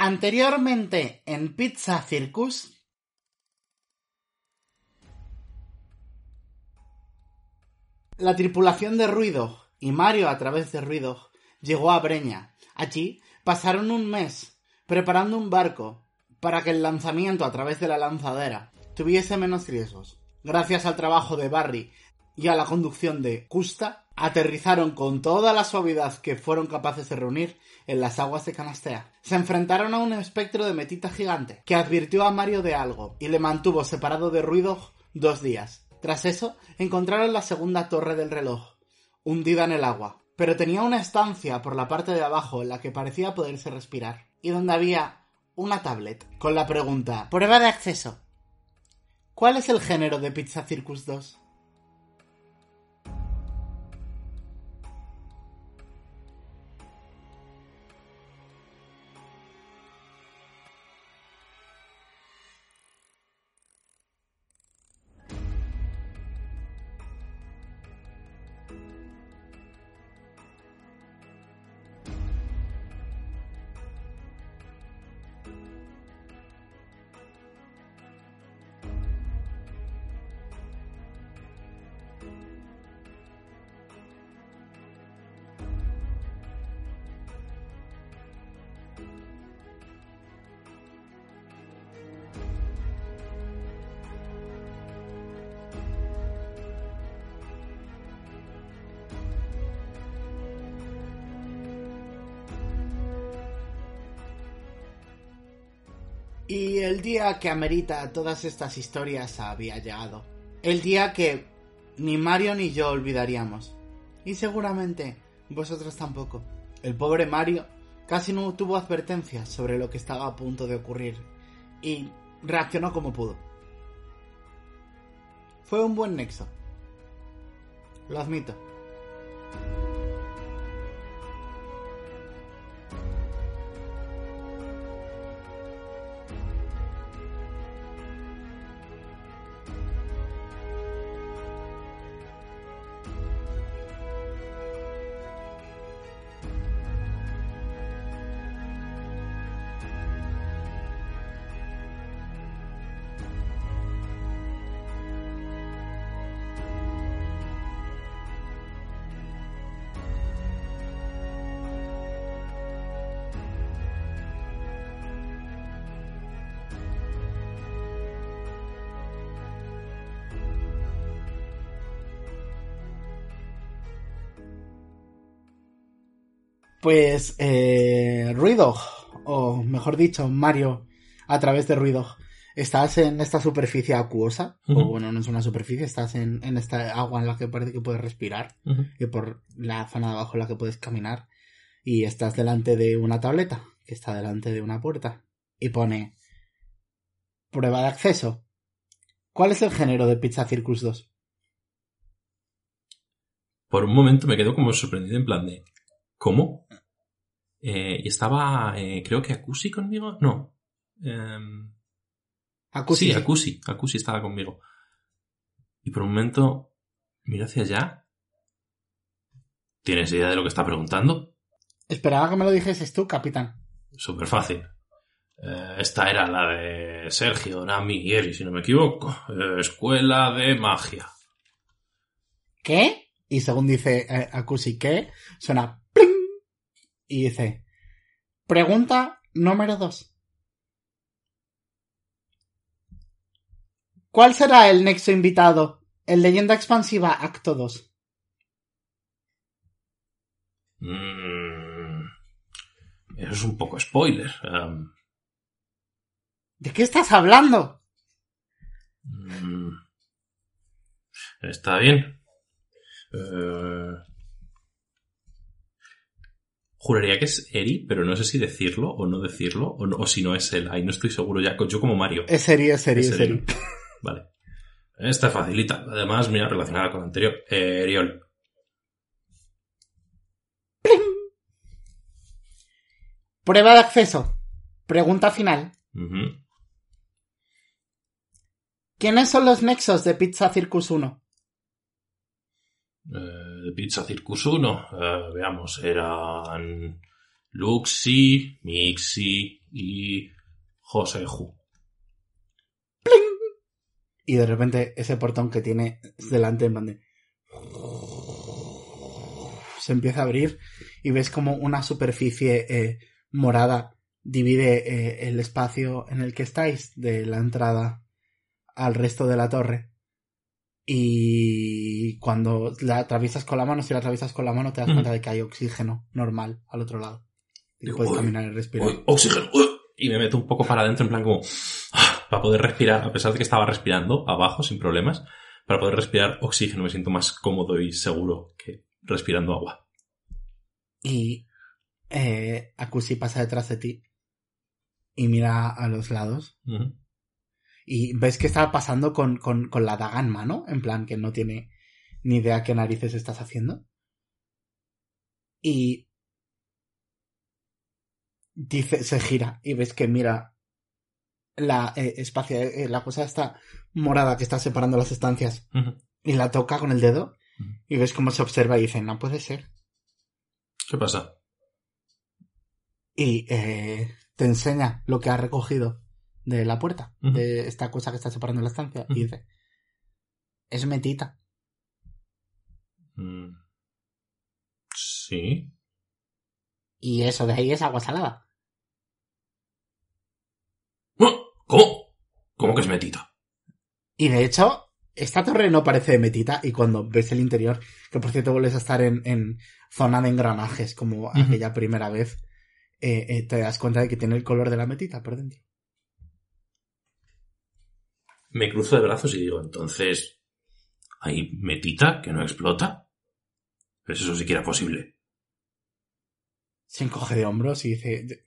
Anteriormente en Pizza Circus. La tripulación de Ruido y Mario a través de Ruido llegó a Breña. Allí pasaron un mes preparando un barco para que el lanzamiento a través de la lanzadera tuviese menos riesgos. Gracias al trabajo de Barry y a la conducción de Custa, aterrizaron con toda la suavidad que fueron capaces de reunir en las aguas de Canastea. Se enfrentaron a un espectro de metita gigante, que advirtió a Mario de algo y le mantuvo separado de Ruido dos días. Tras eso, encontraron la segunda torre del reloj, hundida en el agua, pero tenía una estancia por la parte de abajo en la que parecía poderse respirar, y donde había una tablet con la pregunta Prueba de acceso. ¿Cuál es el género de Pizza Circus 2? Y el día que amerita todas estas historias había llegado. El día que ni Mario ni yo olvidaríamos. Y seguramente vosotros tampoco. El pobre Mario casi no tuvo advertencias sobre lo que estaba a punto de ocurrir. Y reaccionó como pudo. Fue un buen nexo. Lo admito. Pues eh, Ruido, o mejor dicho, Mario, a través de Ruido, estás en esta superficie acuosa, o bueno, no es una superficie, estás en, en, esta agua en la que parece que puedes respirar, y por la zona de abajo en la que puedes caminar, y estás delante de una tableta, que está delante de una puerta, y pone prueba de acceso. ¿Cuál es el género de Pizza Circus 2? Por un momento me quedo como sorprendido en plan de ¿Cómo? Eh, y estaba, eh, creo que Akusi conmigo. No. Eh, Akusi. Sí, Akusi. Akusi estaba conmigo. Y por un momento miro hacia allá. ¿Tienes idea de lo que está preguntando? Esperaba que me lo dijeses tú, capitán. Súper fácil. Eh, esta era la de Sergio, Nami y Eri, si no me equivoco. Escuela de magia. ¿Qué? Y según dice Akusi, ¿qué? Suena. Y dice, pregunta número dos. ¿Cuál será el nexo invitado en Leyenda Expansiva Acto 2? Mm, eso es un poco spoiler. Um, ¿De qué estás hablando? mm, está bien. Eh, Juraría que es Eri, pero no sé si decirlo o no decirlo, o, no- o si no es él. Ahí no estoy seguro ya. Yo como Mario. Es serio, es serio, Es serio. Vale. Esta facilita. Además, mira, relacionada con la anterior. Eh, Eriol. Prueba de acceso. Pregunta final. ¿Quiénes son los nexos de Pizza Circus 1? Eh, de Pizza Circus 1. eh, veamos, eran Luxi, Mixi y Joseju. Y de repente ese portón que tiene delante en de- se empieza a abrir y ves como una superficie eh, morada divide eh, el espacio en el que estáis de la entrada al resto de la torre. Y cuando la atraviesas con la mano, si la atraviesas con la mano, te das cuenta de que hay oxígeno normal al otro lado. Y Digo, puedes "Uy, caminar y respirar. Uy, oxígeno. uy, y me meto un poco para adentro en plan como ah, para poder respirar, a pesar de que estaba respirando abajo sin problemas, para poder respirar oxígeno me siento más cómodo y seguro que respirando agua. Y eh, Akushi pasa detrás de ti y mira a los lados. Ujú. Y ves que está pasando con, con, con la daga en mano, en plan que no tiene ni idea qué narices estás haciendo. Y dice, se gira y ves que mira la eh, espacio, eh, la cosa esta morada que está separando las estancias y la toca con el dedo y ves cómo se observa y dice, no puede ser. ¿Qué pasa? y eh, te enseña lo que ha recogido de la puerta, de esta cosa que está separando la estancia, y dice, es metita. Mm. Sí. Y eso de ahí es agua salada. ¡Ah! ¿Cómo? ¿Cómo que es metita? Y de hecho, esta torre no parece de metita, y cuando ves el interior, que por cierto vuelves a estar en, en zona de engranajes, como aquella primera vez, eh, eh, te das cuenta de que tiene el color de la metita por dentro. Me cruzo de brazos y digo, entonces, ¿hay metita que no explota? ¿Es eso siquiera posible? Se encoge de hombros y dice,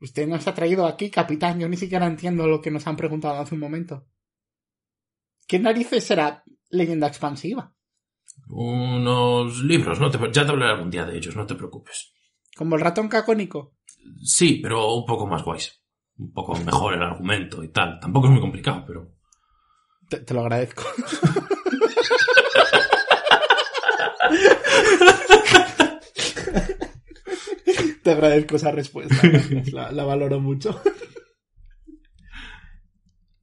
usted nos ha traído aquí, capitán, yo ni siquiera entiendo lo que nos han preguntado hace un momento. ¿Qué narices será leyenda expansiva? Unos libros, no te, ya te hablaré algún día de ellos, no te preocupes. Como el ratón cacónico. Sí, pero un poco más guays. Un poco mejor el argumento y tal. Tampoco es muy complicado, pero... Te, te lo agradezco. te agradezco esa respuesta. La, la valoro mucho.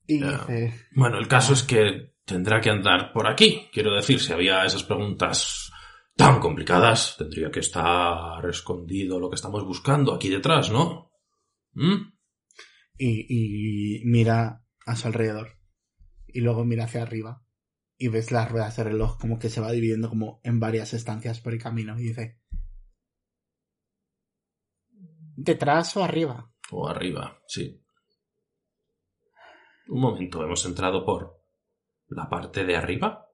Y dice, Bueno, el caso es que tendrá que andar por aquí. Quiero decir, si había esas preguntas tan complicadas, tendría que estar escondido lo que estamos buscando aquí detrás, ¿no? ¿Mm? y, y mira a su alrededor. Y luego mira hacia arriba. Y ves las ruedas de reloj como que se va dividiendo como en varias estancias por el camino. Y dice, ¿detrás o arriba? O arriba, sí. Un momento, hemos entrado por la parte de arriba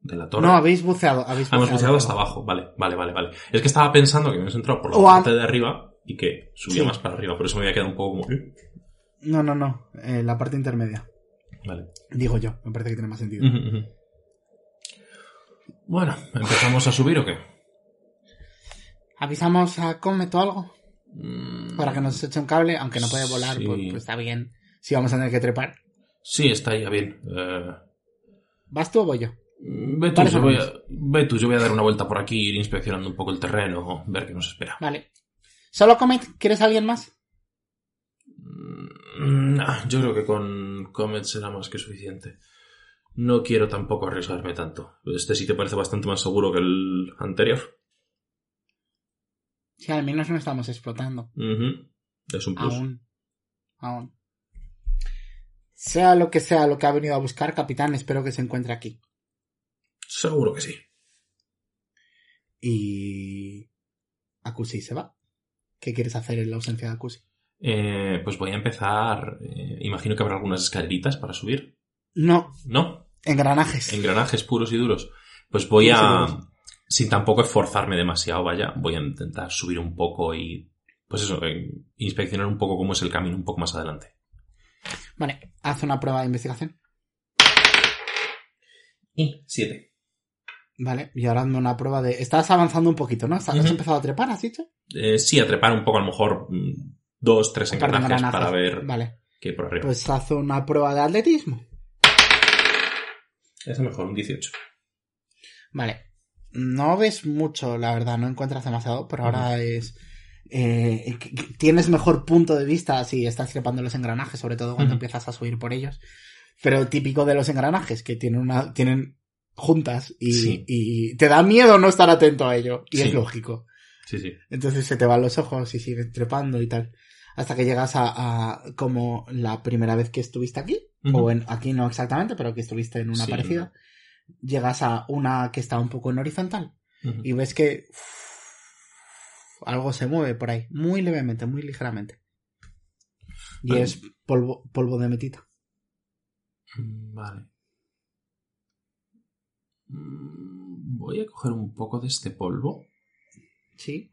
de la torre. No, habéis buceado. Habéis Ah, hemos buceado hasta abajo, vale, vale, vale, vale. Es que estaba pensando que hemos entrado por la O a- parte de arriba y que subía Sí. más para arriba, por eso me había quedado un poco como... ¿eh? No, no, no. eh, la parte intermedia. Vale. Digo yo. Me parece que tiene más sentido. Bueno, ¿empezamos a subir o qué? ¿Avisamos a Comet o algo? Mm, Para que nos eche un cable. Aunque no puede volar, Sí. pues, pues está bien. Si vamos a tener que trepar. Sí, está ya bien. Eh, ¿Vas tú o voy yo? ve, tú, Vale, yo voy a, vamos. ve tú, yo voy a dar una vuelta por aquí, ir inspeccionando un poco el terreno, ver qué nos espera. Vale. ¿Solo Comet? ¿Quieres a alguien más? Mm, nah, yo creo que con Comet será más que suficiente. No quiero tampoco arriesgarme tanto. Este sí te parece bastante más seguro que el anterior. Si al menos no estamos explotando. Es un plus. Aún. Aún. Sea lo que sea lo que ha venido a buscar, capitán, espero que se encuentre aquí. Seguro que sí. Y... Akushi se va. ¿Qué quieres hacer en la ausencia de Akushi? Eh, pues voy a empezar. eh, imagino que habrá algunas escaleritas para subir. No, ¿No? engranajes. Engranajes puros y duros. Pues voy a. sin tampoco esforzarme demasiado, vaya, voy a intentar subir un poco y, pues eso, eh, inspeccionar un poco cómo es el camino un poco más adelante. Vale, haz una prueba de investigación. Y siete. Vale, y ahora hazme una prueba de... Estás avanzando un poquito, ¿no? ¿Has empezado a trepar, has dicho? Eh, sí, a trepar un poco, a lo mejor mm, dos, tres engranajes engranajes. para ver Vale, qué hay por arriba. pues haz una prueba de atletismo. es mejor, un 18. Vale. No ves mucho, la verdad, no encuentras demasiado, pero ahora es... eh, tienes mejor punto de vista si estás trepando los engranajes, sobre todo cuando empiezas a subir por ellos. Pero típico de los engranajes, que tienen una, tienen juntas y, Sí. y te da miedo no estar atento a ello. Y Sí. es lógico. Sí, sí. Entonces se te van los ojos y sigues trepando y tal. Hasta que llegas a, a como la primera vez que estuviste aquí. O en, aquí no exactamente, pero que estuviste en una Sí. parecida. Llegas a una que está un poco en horizontal. Y ves que algo se mueve por ahí. Muy levemente, muy ligeramente. Y Vale. es polvo, polvo de metita. Mm, Vale. Mm, Voy a coger un poco de este polvo. Sí.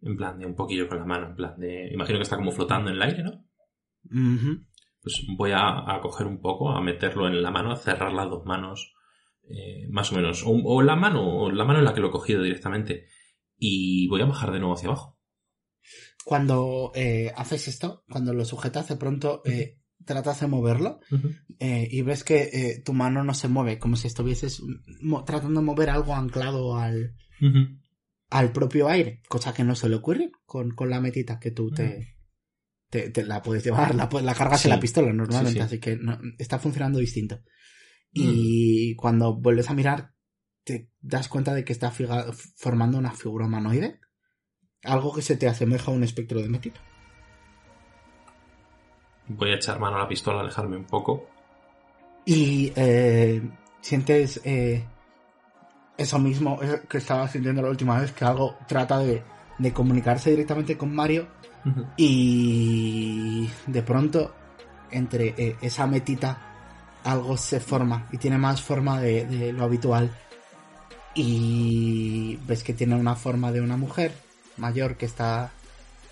En plan de un poquillo con la mano, en plan de... Imagino que está como flotando en el aire, ¿no? Pues voy a, a coger un poco, a meterlo en la mano, a cerrar las dos manos, eh, más o menos. O, o la mano, o la mano en la que lo he cogido directamente. Y voy a bajar de nuevo hacia abajo. Cuando eh, haces esto, cuando lo sujetas, de pronto eh, tratas de moverlo y ves que tu mano no se mueve, como si estuvieses tratando de mover algo anclado al. Al propio aire, cosa que no suele ocurrir con, con la metita que tú Mm. te, te, te la puedes llevar, la, la cargas Sí. en la pistola normalmente, Sí, sí. así que no- está funcionando distinto. Y cuando vuelves a mirar, te das cuenta de que está figa- formando una figura humanoide, algo que se te asemeja a un espectro de metita. Voy a echar mano a la pistola, alejarme un poco. Y eh, sientes eh, eso mismo que estaba sintiendo la última vez, que algo trata de, de comunicarse directamente con Mario y de pronto entre eh, esa metita algo se forma y tiene más forma de, de lo habitual. Y ves que tiene una forma de una mujer mayor que está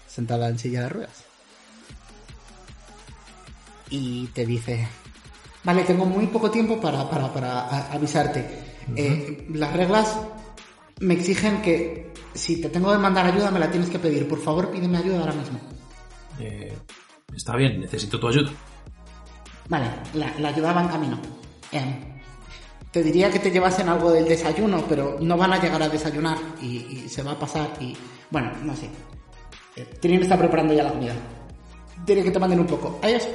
sentada en silla de ruedas. Y te dice vale tengo muy poco tiempo para, para, para Eh, las reglas me exigen que si te tengo que mandar ayuda me la tienes que pedir por favor pídeme ayuda ahora mismo Eh, está bien, necesito tu ayuda. Vale, la, la ayuda va en camino. Em, te diría que te llevasen algo del desayuno, pero no van a llegar a desayunar y, y se va a pasar y... Bueno, no sé. Eh, Tyrion está preparando ya la comida. Diré que te manden un poco. Adiós.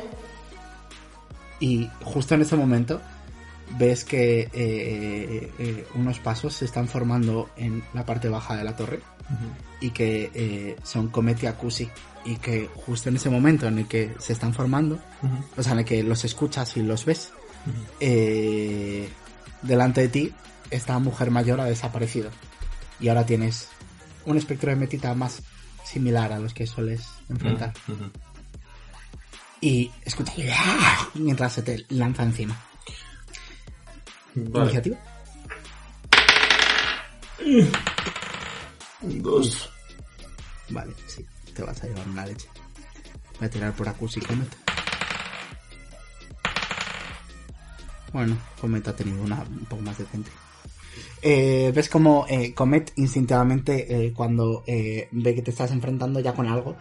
Y justo en ese momento ves que eh, eh, unos pasos se están formando en la parte baja de la torre y que eh, son Comet y Akusi y que justo en ese momento en el que se están formando o sea, en el que los escuchas y los ves, eh, delante de ti, esta mujer mayor ha desaparecido. Y ahora tienes un espectro de metita más similar a los que sueles enfrentar. Y escucha ¡ah! mientras se te lanza encima. Vale. ¿Iniciativa? Dos. Vale, sí, te vas a llevar una leche. Voy a tirar por Akusi Comet. Bueno, Comet ha tenido una un poco más decente. Eh, ves como eh, Comet instintivamente eh, cuando ve que te estás enfrentando ya con algo,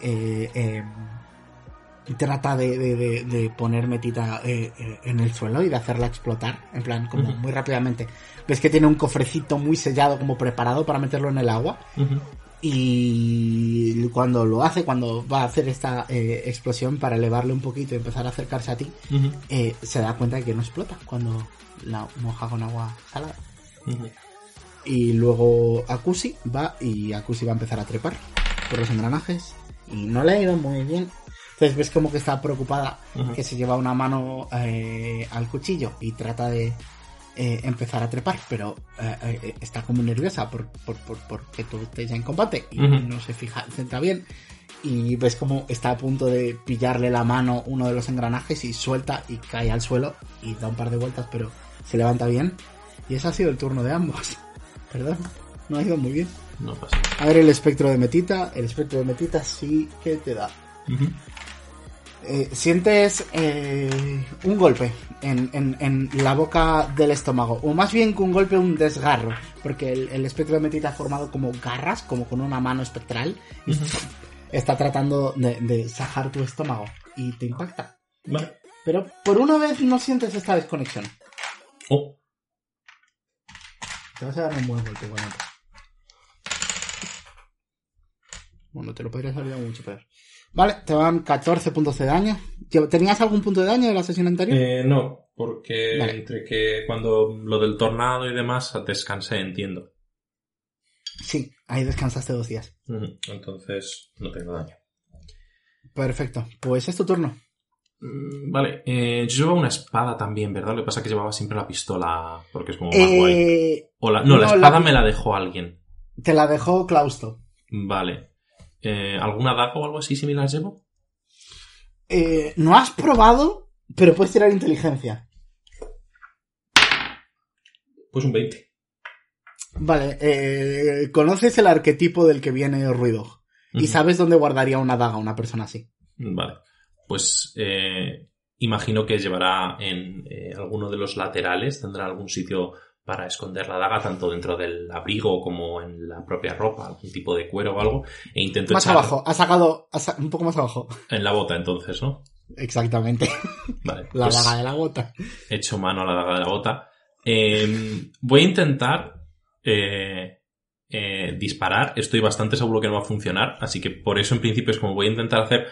eh, eh, trata de, de- de- de poner metita eh, eh, en el suelo y de hacerla explotar, en plan, como muy rápidamente. Ves que tiene un cofrecito muy sellado, como preparado para meterlo en el agua. Y cuando lo hace, cuando va a hacer esta eh, explosión para elevarle un poquito y empezar a acercarse a ti, se da cuenta de que no explota cuando la moja con agua salada. Y luego Akusi va y Akusi va a empezar a trepar por los engranajes. Y no le ha ido muy bien. Entonces ves como que está preocupada, que se lleva una mano eh, al cuchillo y trata de eh, empezar a trepar, pero eh, eh, está como nerviosa por, por, por, porque tú estés en combate y no se fija, centra bien. Y ves como está a punto de pillarle la mano uno de los engranajes y suelta y cae al suelo y da un par de vueltas, pero se levanta bien. Y ese ha sido el turno de ambos. Perdón. No ha ido muy bien. No pasa. A ver el espectro de Metita. El espectro de Metita sí que te da. Eh, sientes eh, un golpe en, en- en la boca del estómago, o más bien que un golpe, un desgarro, porque el, el espectro de metita ha formado como garras, como con una mano espectral, y está tratando de, de sajar tu estómago y te impacta. Vale. Pero por una vez no sientes esta desconexión. Oh, Te vas a dar un buen golpe igualmente. Bueno, te lo podrías haber dado mucho peor. Vale, te van 14 puntos de daño. ¿Tenías algún punto de daño de la sesión anterior? Eh, no, porque Vale. entre que cuando lo del tornado y demás descansé, entiendo. Sí, ahí descansaste dos días. Entonces no tengo daño. Perfecto, pues es tu turno. Mm, Vale, eh, yo llevaba una espada también, ¿verdad? Lo que pasa es que llevaba siempre la pistola porque es como más guay. Eh, O la- no, la espada la- me la dejó alguien. te la dejó Clausto. Vale. Eh, ¿Alguna daga o algo así similar llevo? Eh, no has probado, pero puedes tirar inteligencia. Pues un 20. Vale, eh, conoces el arquetipo del que viene el ruido. Y sabes dónde guardaría una daga una persona así. Vale. Pues eh, imagino que llevará en eh, alguno de los laterales, tendrá algún sitio para esconder la daga, tanto dentro del abrigo como en la propia ropa, algún tipo de cuero o algo, e intento Más echar abajo, has sacado sa- un poco más abajo. en la bota entonces, ¿no? Exactamente, Vale. la pues daga de la gota. echo mano a la daga de la bota. Eh, voy a intentar eh, eh, disparar. Estoy bastante seguro que no va a funcionar, así que por eso en principio es como voy a intentar hacer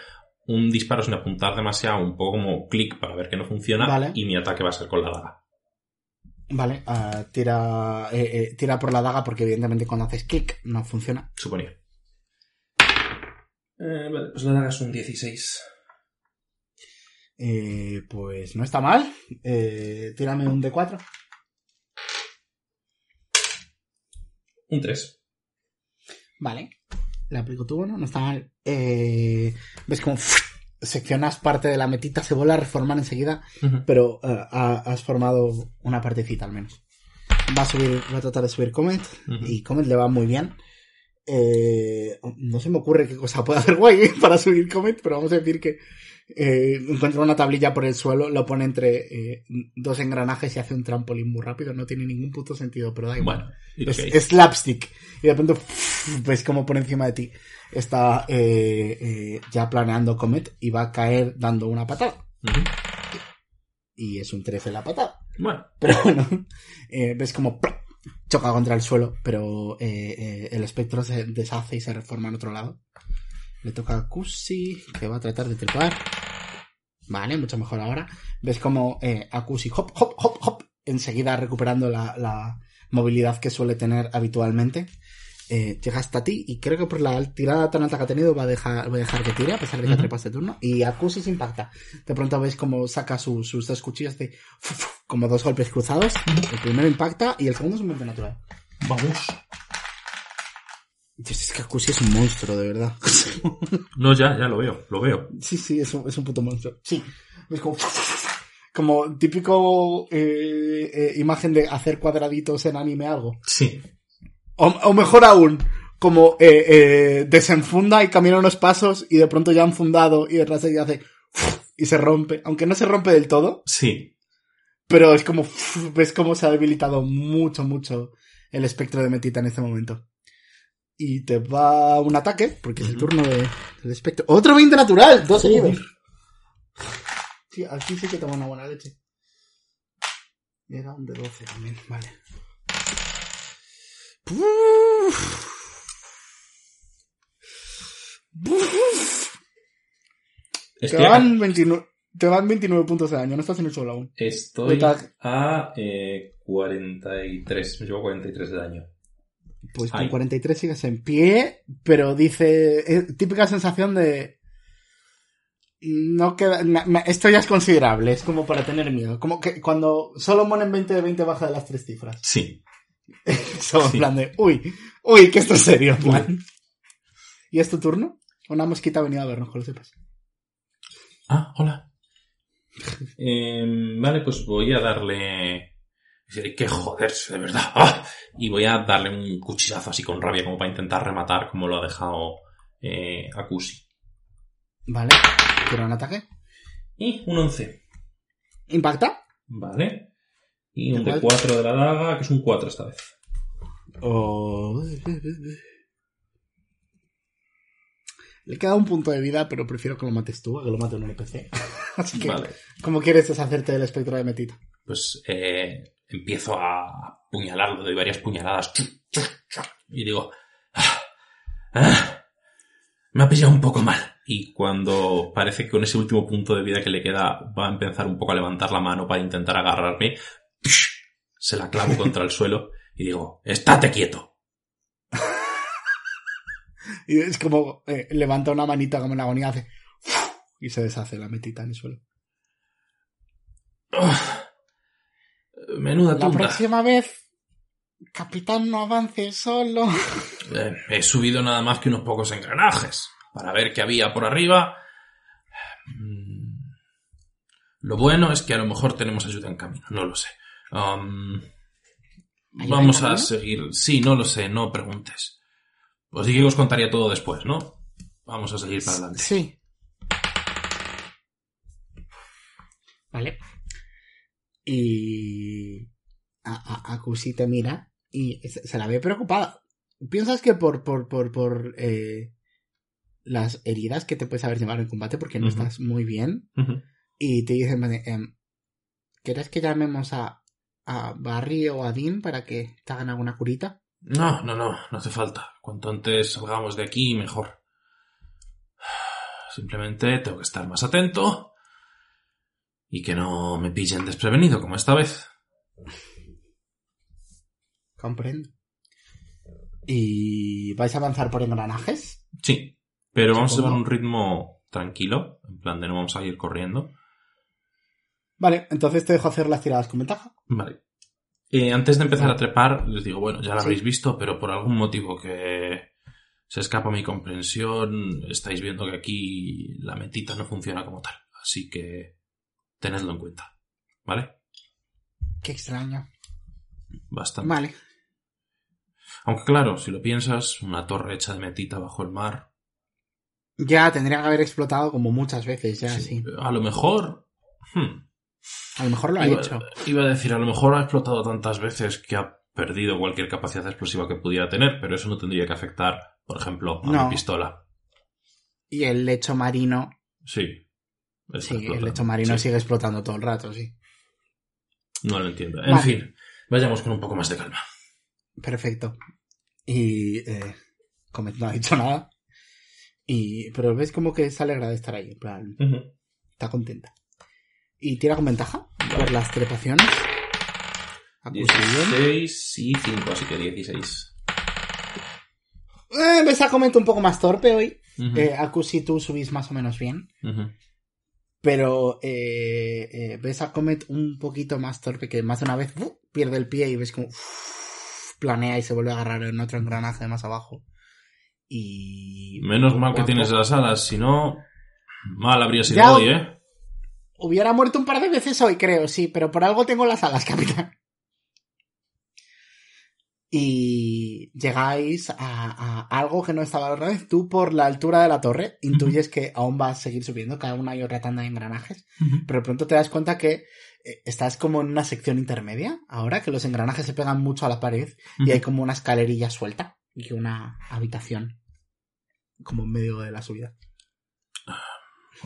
un disparo sin apuntar demasiado, un poco como clic para ver que no funciona, Vale. y mi ataque va a ser con la daga. Vale, ah, tira, eh, eh, tira por la daga porque evidentemente cuando haces clic no funciona. Suponía. Eh, vale, pues la daga es un 16. Eh, pues no está mal. Eh, tírame un D4. Un 3. Vale. Le aplico tu bono, no está mal. Eh, ves como seccionas parte de la metita, se vuelve a reformar enseguida, pero eh, ha- has formado una partecita al menos. Va a subir, va a tratar de subir Comet y Comet le va muy bien. Eh, no se me ocurre qué cosa puede hacer guay para subir Comet, pero vamos a decir que eh, encuentra una tablilla por el suelo, lo pone entre eh, dos engranajes y hace un trampolín muy rápido. No tiene ningún puto sentido, pero da igual. Bueno, Es, slapstick. Y de pronto ves como por encima de ti está ya planeando Comet y va a caer dando una patada. Y es un 13 la patada. Bueno, Pero bueno, ves como. Choca contra el suelo, pero eh, eh, el espectro se deshace y se reforma en otro lado. Le toca a Kusi, que va a tratar de trepar. Vale, mucho mejor ahora. Ves como eh, hop, hop, hop, hop, enseguida recuperando la, la movilidad que suele tener habitualmente. Eh, llega hasta ti y creo que por la tirada tan alta que ha tenido va a dejar, va a dejar que tire a pesar de que Ujú. trepa este turno. Y Akusi se impacta. De pronto ves como saca su- sus dos cuchillos de como dos golpes cruzados. El primero impacta y el segundo es un golpe natural. vamos. Dios, es que Akusi es un monstruo, de verdad. No, ya, ya lo veo, lo veo. Sí, sí, es un, es un puto monstruo. Sí. Es como, como típico eh, eh, imagen de hacer cuadraditos en anime algo. Sí. O, o mejor aún, como eh, eh, desenfunda y camina unos pasos y de pronto ya han fundado y detrás de ella hace y se rompe. Aunque no se rompe del todo, Sí. pero es como ves cómo se ha debilitado mucho, mucho el espectro de Metita en este momento. Y te va un ataque, porque es el turno de, del espectro. ¡Otro 20 natural! Dos seguidos. Sí, aquí sí que toma una buena leche. Era un de 12 también, vale. Te van, 29, te van 29 puntos de daño, no estás en el suelo aún. estoy a eh, 43. Me llevo 43 de daño. Pues con Ay. 43 sigues en pie, pero dice, eh, típica sensación de... No queda, na- na- esto ya es considerable, es como para tener miedo. Como que cuando Solomon en 20 de 20 baja de las tres cifras. Sí. Somos Sí. en plan de, uy, uy, que esto es serio. Man. ¿Y es tu turno? Una mosquita ha venido a vernos, que lo sepas. Ah, hola. Em, vale, pues voy a darle. Y diré, que joderse, de verdad. ¡Ah! Y voy a darle un cuchillazo así con rabia, como para intentar rematar como lo ha dejado eh, Akushi. Vale. Tira un ataque. Y un 11. ¿Impacta? Vale. Y un de Igual. 4 de la daga, que es un 4 esta vez. Oh. Le queda un punto de vida, pero prefiero que lo mates tú, a que lo mate un NPC. Así que, Vale. ¿cómo quieres deshacerte del espectro de Metita? Pues eh, empiezo a apuñalarlo, doy varias puñaladas. Y digo, "Ah, ah, me ha pillado un poco mal. Y cuando parece que con ese último punto de vida que le queda va a empezar un poco a levantar la mano para intentar agarrarme, se la clavo contra el suelo y digo, estate quieto. Y es como, eh, levanta una manita como en la agonía, hace... Y se deshace la Metita en el suelo. Menuda La tumba. próxima vez, capitán, no avance solo. Eh, he subido nada más que unos pocos engranajes para ver qué había por arriba. Mm, Lo bueno es que a lo mejor tenemos ayuda en camino, no lo sé. Um, ¿Ayuda vamos a seguir. Sí, no lo sé, no preguntes. Pues sí que os contaría todo después, ¿no? Vamos a seguir para adelante. Sí. Vale. Y... A, a, Akushi te mira y se, se la ve preocupada. ¿Piensas que por, por, por, por eh, las heridas que te puedes haber llevado en combate porque no estás muy bien? Y te dicen, em, ¿quieres que llamemos a, a Barry o a Dean para que te hagan alguna curita? No, no, no, no hace falta. Cuanto antes salgamos de aquí, mejor. Simplemente tengo que estar más atento y que no me pillen desprevenido como esta vez. Comprendo. ¿Y vais a avanzar por engranajes? Sí, pero vamos a llevar un ritmo tranquilo, en plan de no vamos a ir corriendo. Vale, entonces te dejo hacer las tiradas con ventaja. Vale. Eh, antes de empezar a trepar, les digo, bueno, ya lo Sí. habréis visto, pero por algún motivo que se escapa a mi comprensión, estáis viendo que aquí la metita no funciona como tal. Así que tenedlo en cuenta. ¿Vale? Qué extraño. Bastante. Vale. Aunque claro, si lo piensas, una torre hecha de metita bajo el mar. Ya tendría que haber explotado como muchas veces, ya sí, sí. A lo mejor... hmm, A lo mejor lo ha iba, hecho. iba a decir, a lo mejor ha explotado tantas veces que ha perdido cualquier capacidad explosiva que pudiera tener, pero eso no tendría que afectar, por ejemplo, a No. mi pistola. Y el lecho marino. Sí. Sí, el lecho marino Sí, sigue explotando todo el rato, sí. No lo entiendo. En Vale. fin, vayamos con un poco más de calma. Perfecto. Y eh, Comet no ha dicho nada. Y, pero ves como que se alegra de estar ahí, en plan, está contenta. Y tira con ventaja por las trepaciones. Acusación. 16 y 5, así que 16. Eh, ves a Comet un poco más torpe hoy. Ujú, Eh, Akushi tú subís más o menos bien. ujú. Pero eh, eh, ves a Comet un poquito más torpe que más de una vez ¡fu! pierde el pie y ves como planea y se vuelve a agarrar en otro engranaje más abajo. Y. Menos mal que tienes las alas, si no, mal habría sido Ya- hoy, ¿eh? Hubiera muerto un par de veces hoy, creo, sí, pero por algo tengo las alas, capitán. Y llegáis a, a algo que no estaba la otra vez. Tú, por la altura de la torre, intuyes que aún vas a seguir subiendo cada una y otra tanda de engranajes. Pero de pronto te das cuenta que eh, estás como en una sección intermedia, ahora que los engranajes se pegan mucho a la pared y hay como una escalerilla suelta y una habitación como en medio de la subida.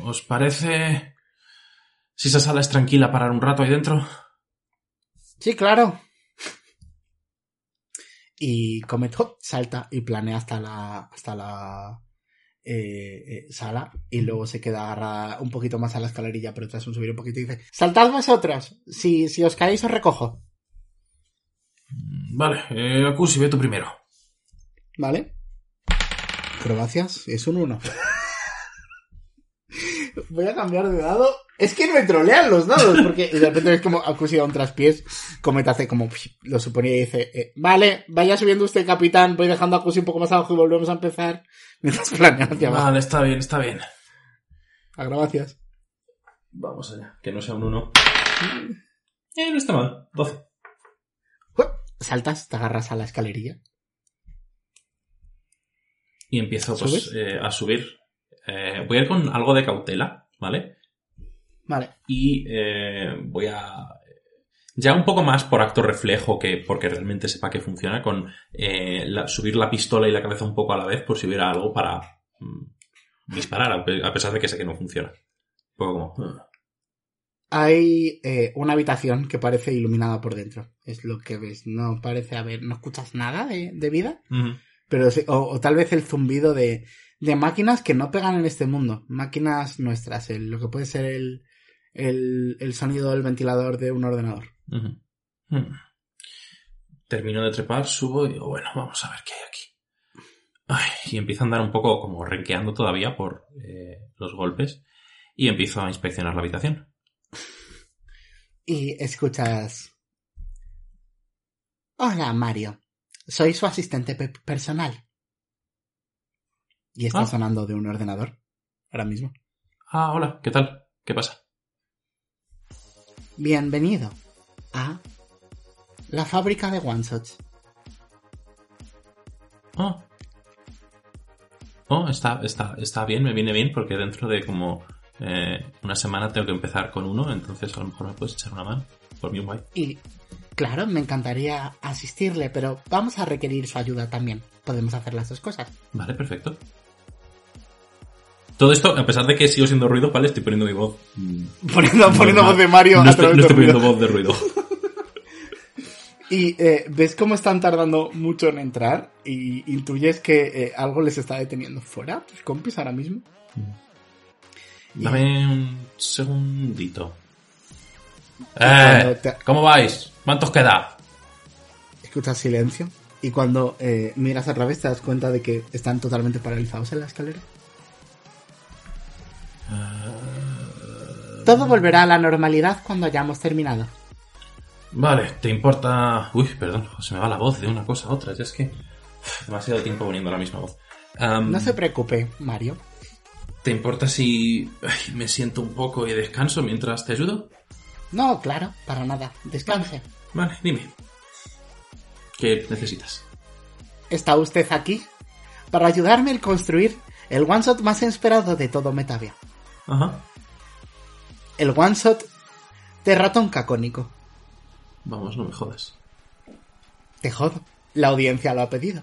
¿Os parece si esa sala es tranquila parar un rato ahí dentro? Sí, claro. Y Comet hop, salta y planea hasta la, hasta la eh, eh, sala y luego se queda agarrada un poquito más a la escalerilla, pero tras un subir un poquito y dice, saltad vosotros, si, si os caéis os recojo. Vale, eh, Akushi, ve tú primero. ¿Vale? Acrobacias, es un 1. Voy a cambiar de dado. Es que me trolean los dados, porque de repente ves como Akushi da un traspiés, Comet hace como, lo suponía y dice, eh, vale, vaya subiendo usted, capitán, voy dejando a un poco más abajo y volvemos a empezar, mientras planean hacia abajo. Vale, está bien, está bien. Acrobacias. Vamos allá, que no sea un 1. Eh, no está mal, 12. saltas, te agarras a la escalerilla. Y empiezo pues, ¿Subes? eh, a subir. Eh, voy a ir con algo de cautela, ¿vale? Vale. Y eh, voy a... Ya un poco más por acto reflejo que porque realmente sepa que funciona, con eh, la- subir la pistola y la cabeza un poco a la vez por si hubiera algo para mm, disparar, a pe- a pesar de que sé que no funciona. Un poco como... Hay eh, una habitación que parece iluminada por dentro. Es lo que ves. No parece haber. No escuchas nada de, de vida. Pero sí- o, o tal vez el zumbido de, de máquinas que no pegan en este mundo. Máquinas nuestras. el- lo que puede ser el, el, el sonido del ventilador de un ordenador. Ujú. Mm. Termino de trepar, subo y digo, bueno, vamos a ver qué hay aquí. Ay, y empiezo a andar un poco como renqueando todavía por eh, los golpes y empiezo a inspeccionar la habitación. Y escuchas. Hola, Mario. Soy su asistente pe- personal. Y está Ah. sonando de un ordenador. Ahora mismo. Ah, hola, ¿qué tal? ¿Qué pasa? Bienvenido a la fábrica de one shots. Oh. Oh, está, está, está bien, me viene bien porque dentro de como eh, una semana tengo que empezar con uno, entonces a lo mejor me puedes echar una mano. Por mí, guay. Y claro, me encantaría asistirle, pero vamos a requerir su ayuda también. Podemos hacer las dos cosas. Vale, perfecto. Todo esto, a pesar de que sigo siendo ruido, ¿vale? Estoy poniendo mi voz. mm, Poniendo, poniendo voz de Mario No a estoy, través no del estoy poniendo voz de ruido. Y eh, ves cómo están tardando mucho en entrar y intuyes que eh, algo les está deteniendo fuera, tus compis ahora mismo. Dame un segundito. Eh, te- ¿Cómo vais? ¿Cuántos queda? Escuchas silencio y cuando eh, miras a través te das cuenta de que están totalmente paralizados en la escalera. Todo volverá a la normalidad cuando hayamos terminado. Vale, ¿te importa...? Uy, perdón, se me va la voz de una cosa a otra. Ya es que... Demasiado tiempo poniendo la misma voz. No se preocupe, Mario. ¿Te importa si ay, me siento un poco y descanso mientras te ayudo? No, claro, para nada. Descanse. Vale, dime. ¿Qué necesitas? ¿Está usted aquí? Para ayudarme a construir el one shot más esperado de todo Metavia. Ajá. El one shot de ratón cacónico. Vamos, no me jodas. Te jodo. La audiencia lo ha pedido.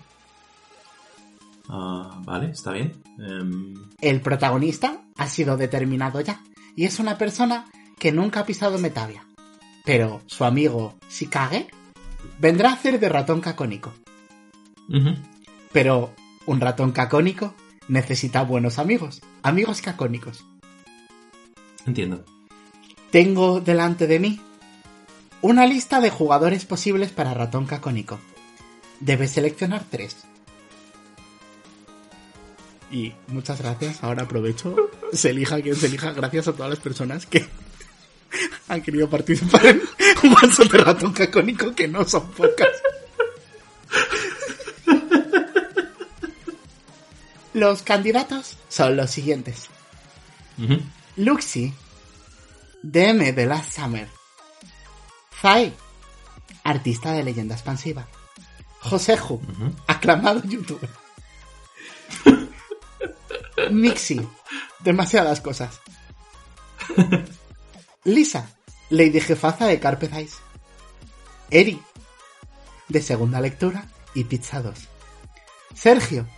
Ah, vale, está bien. Em, El protagonista ha sido determinado ya y es una persona que nunca ha pisado Metavia. Pero su amigo Shikage vendrá a hacer de ratón cacónico. Pero un ratón cacónico necesita buenos amigos, amigos cacónicos. Entiendo. Tengo delante de mí una lista de jugadores posibles para ratón cacónico. Debes seleccionar tres. Y muchas gracias. Ahora aprovecho. Se elija quien se elija. Gracias a todas las personas que han querido participar en un mazo de ratón cacónico que no son pocas. Los candidatos son los siguientes. Ujú. Luxi, DM de Last Summer. Zai, artista de leyenda expansiva. Joseju, aclamado youtuber. Mixi, demasiadas cosas. Lisa, lady jefaza de Carpet Ice. Eri, de segunda lectura y Pizza 2. Sergio,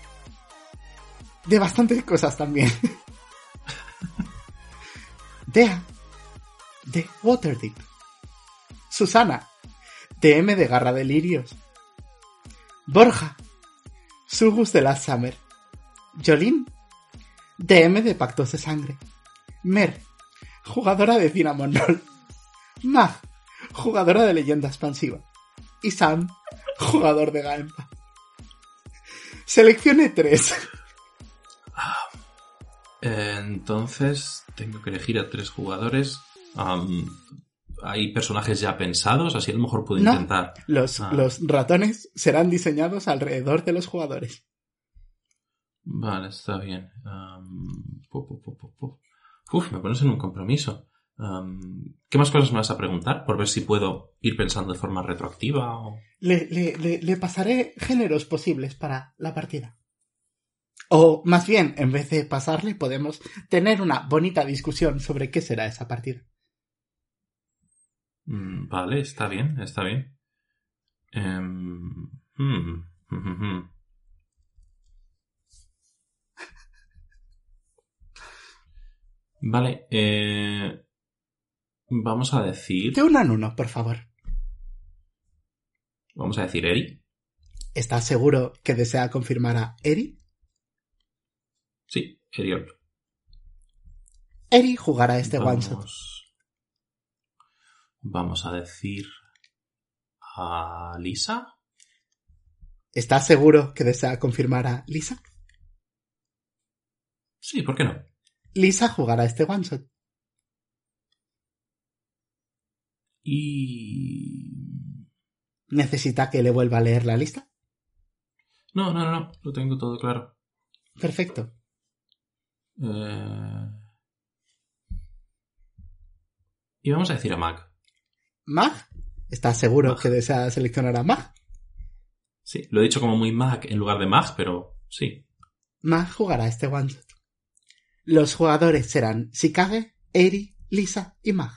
de bastantes cosas también. Dea, de Waterdeep. Susana, DM de Garra de Lirios. Borja, Sugus de Last Summer. Jolín, DM de Pactos de Sangre. Mer, jugadora de Cinnamon Roll. Mag, jugadora de Leyenda Expansiva. Y Sam, jugador de Gaempa. Seleccione tres. Eh, Entonces, tengo que elegir a tres jugadores. ¿Hay personajes ya pensados? Así a lo mejor puedo No. intentar. Los, Ah. los ratones serán diseñados alrededor de los jugadores. Vale, está bien. Pu, pu, pu. Uf, me pones en un compromiso. ¿Qué más cosas me vas a preguntar? Por ver si puedo ir pensando de forma retroactiva o... Le, le- le- le pasaré géneros posibles para la partida. O más bien, en vez de pasarle, podemos tener una bonita discusión sobre qué será esa partida. Mm, Vale, está bien, está bien. Em, hmm, hmm, hmm. Vale, eh, vamos a decir... De uno en uno, por favor. Vamos a decir Eri. ¿Estás seguro que desea confirmar a Eri? Sí, Eriol. Eri jugará este one shot. Vamos, a decir a Lisa. ¿Estás seguro que desea confirmar a Lisa? Sí, ¿por qué no? Lisa jugará este one shot. Y... ¿Necesita que le vuelva a leer la lista? No, no, no, no, lo tengo todo claro. Perfecto. Eh, Y vamos a decir a Mac. ¿Mag? ¿Estás seguro Mag. que desea seleccionar a Mag? Sí, lo he dicho como muy Mac en lugar de Mag, pero sí. Mag jugará este one shot. Los jugadores serán Shikage, Eri, Lisa y Mag.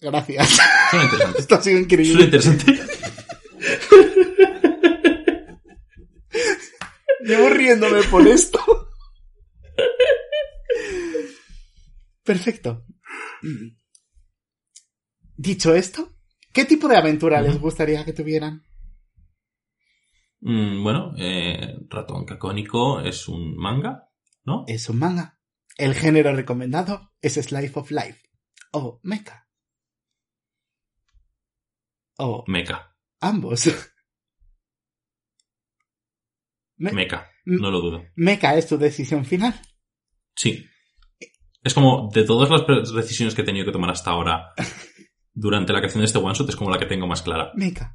Gracias. Suena interesante. Esto ha sido Suena increíble. interesante. Llevo riéndome por esto. Perfecto. Dicho esto, ¿qué tipo de aventura les gustaría que tuvieran? Mm, bueno, eh, Ratón Cacónico es un manga, ¿no? Es un manga. El género recomendado es Slice of Life. O Mecha. O Mecha. ambos. Me- Mecha. No lo dudo. Mecha es tu decisión final. Sí. Es como, de todas las decisiones que he tenido que tomar hasta ahora durante la creación de este one shot, es como la que tengo más clara. Mecha.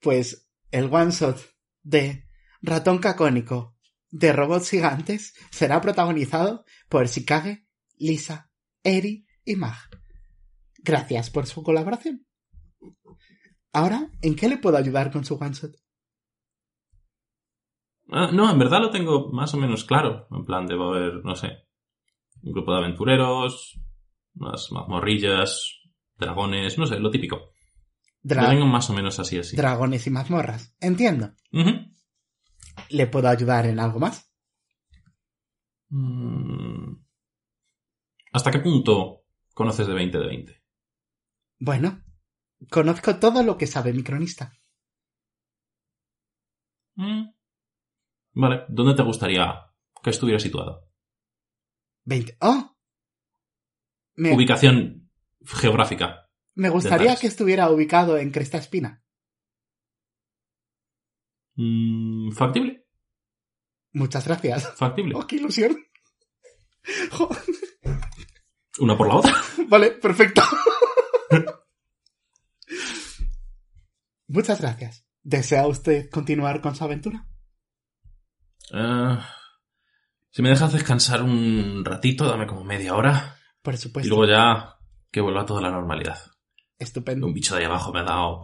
Pues el one shot de Ratón Cacónico de robots gigantes será protagonizado por Shikage, Lisa, Eri y Mag. Gracias por su colaboración. Ahora, ¿en qué le puedo ayudar con su one shot? Ah, no, en verdad lo tengo más o menos claro. En plan, debo haber, no sé, un grupo de aventureros, unas mazmorrillas, dragones, no sé, lo típico. Dra- Lo más o menos así, así. Dragones y mazmorras. Entiendo. ¿Le puedo ayudar en algo más? Mm. ¿Hasta qué punto conoces de 20 de 20? Bueno, conozco todo lo que sabe mi cronista. Mm. Vale, ¿dónde te gustaría que estuviera situado? 20. ¡Oh! Me, Ubicación geográfica. me gustaría que estuviera ubicado en Cresta Espina. Mm, ¿Factible? Muchas gracias. ¿Factible? ¡Oh, qué ilusión! Jo, Una por la otra. vale, perfecto. Muchas gracias. ¿Desea usted continuar con su aventura? Eh, si me dejas descansar un ratito, dame como media hora. Por Y supuesto. luego ya que vuelva a toda la normalidad. Estupendo. Un bicho de ahí abajo me ha dado...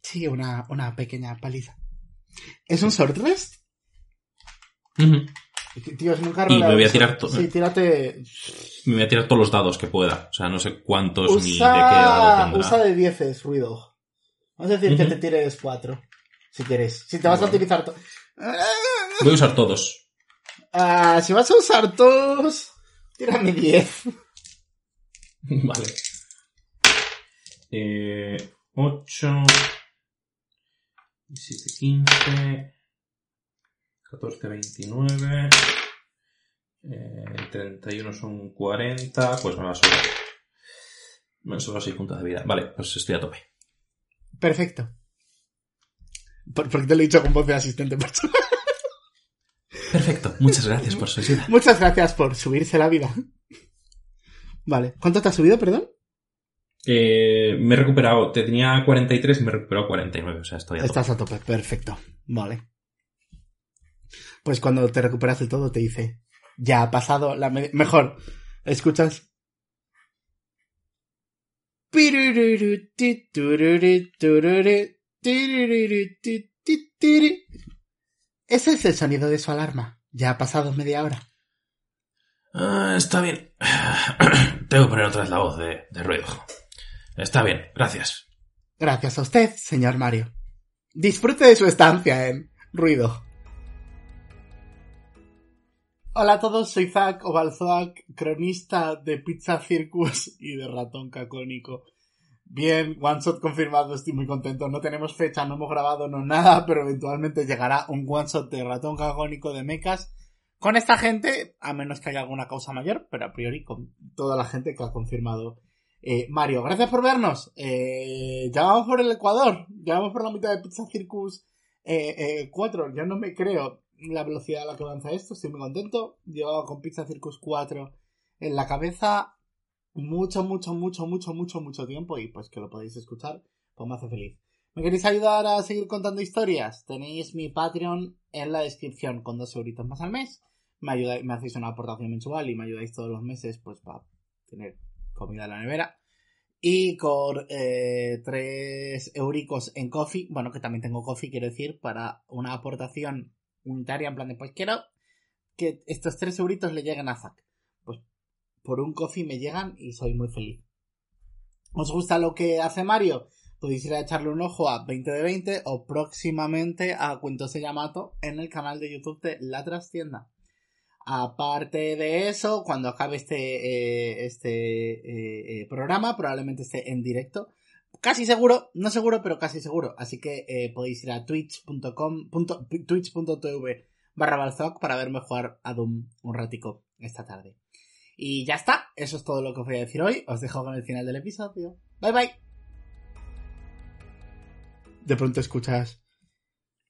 Sí, una, una pequeña paliza. ¿Es un short rest? Ujú. Tío, es nunca Y me voy a tirar todo. Sí, tírate. Me voy a tirar todos los dados que pueda. O sea, no sé cuántos ni de qué Usa, dado tendrá. usa de 10 ruido. Vamos a decir que te tires 4. Si quieres. Si te vas a utilizar. Voy a usar todos. Ah, si vas a usar todos. Tírame 10. Vale. Eh, 8, 17, 15, 14, 29, eh, 31 son 40, pues me va a sobrar. Me sobran 6 puntos de vida. Vale, pues estoy a tope. Perfecto. Por- porque te lo he dicho con voz de asistente personal. Perfecto, muchas gracias por su ayuda. Muchas gracias por subirse la vida. Vale. ¿Cuánto te has subido, perdón? Eh, me he recuperado, te tenía 43 y me he recuperado 49, o sea, estoy a tope. Estás a tope. Perfecto. Vale. Pues cuando te recuperas del todo te dice... Ya ha pasado la media... Mejor, ¿escuchas? Ese es el sonido de su alarma. Ya ha pasado media hora. Ah, está bien. Tengo que poner otra vez la voz de, de ruido. Está bien, gracias. Gracias a usted, señor Mario. Disfrute de su estancia en Ruido. Hola a todos, soy Zack Obalzoak, cronista de Pizza Circus y de Ratón Cacónico. Bien, one shot confirmado, estoy muy contento. No tenemos fecha, no hemos grabado, no nada, pero eventualmente llegará un one shot de Ratón Cacónico de mechas con esta gente, a menos que haya alguna causa mayor, pero a priori con toda la gente que ha confirmado eh, Mario. Gracias por vernos. Eh, ya vamos por el Ecuador, ya vamos por la mitad de Pizza Circus eh, 4. Ya no me creo la velocidad a la que avanza esto, estoy muy contento. Llevo con Pizza Circus 4 en la cabeza mucho, mucho, mucho, mucho, mucho, mucho tiempo y pues que lo podéis escuchar, pues me hace feliz. ¿Me queréis ayudar a seguir contando historias? Tenéis mi Patreon en la descripción con dos euritos más al mes. Me, ayudáis, me hacéis una aportación mensual y me ayudáis todos los meses pues para tener comida en la nevera. Y con eh, 3 euricos en coffee, bueno, que también tengo coffee, quiero decir, para una aportación unitaria, en plan de, pues quiero que estos 3 euritos le lleguen a Zack. Por un coffee me llegan y soy muy feliz. ¿Os gusta lo que hace Mario? Podéis ir a echarle un ojo a 20 de 20 o próximamente a Cuentos de Yamato en el canal de YouTube de La Trastienda. Aparte de eso, cuando acabe este, eh, este eh, eh, programa, probablemente esté en directo. Casi seguro, no seguro, pero casi seguro. Así que podéis ir a twitch.com, twitch.tv barra para verme jugar a Doom un ratico esta tarde. Y ya está, eso es todo lo que os voy a decir hoy. Os dejo con el final del episodio. Bye bye. De pronto escuchas.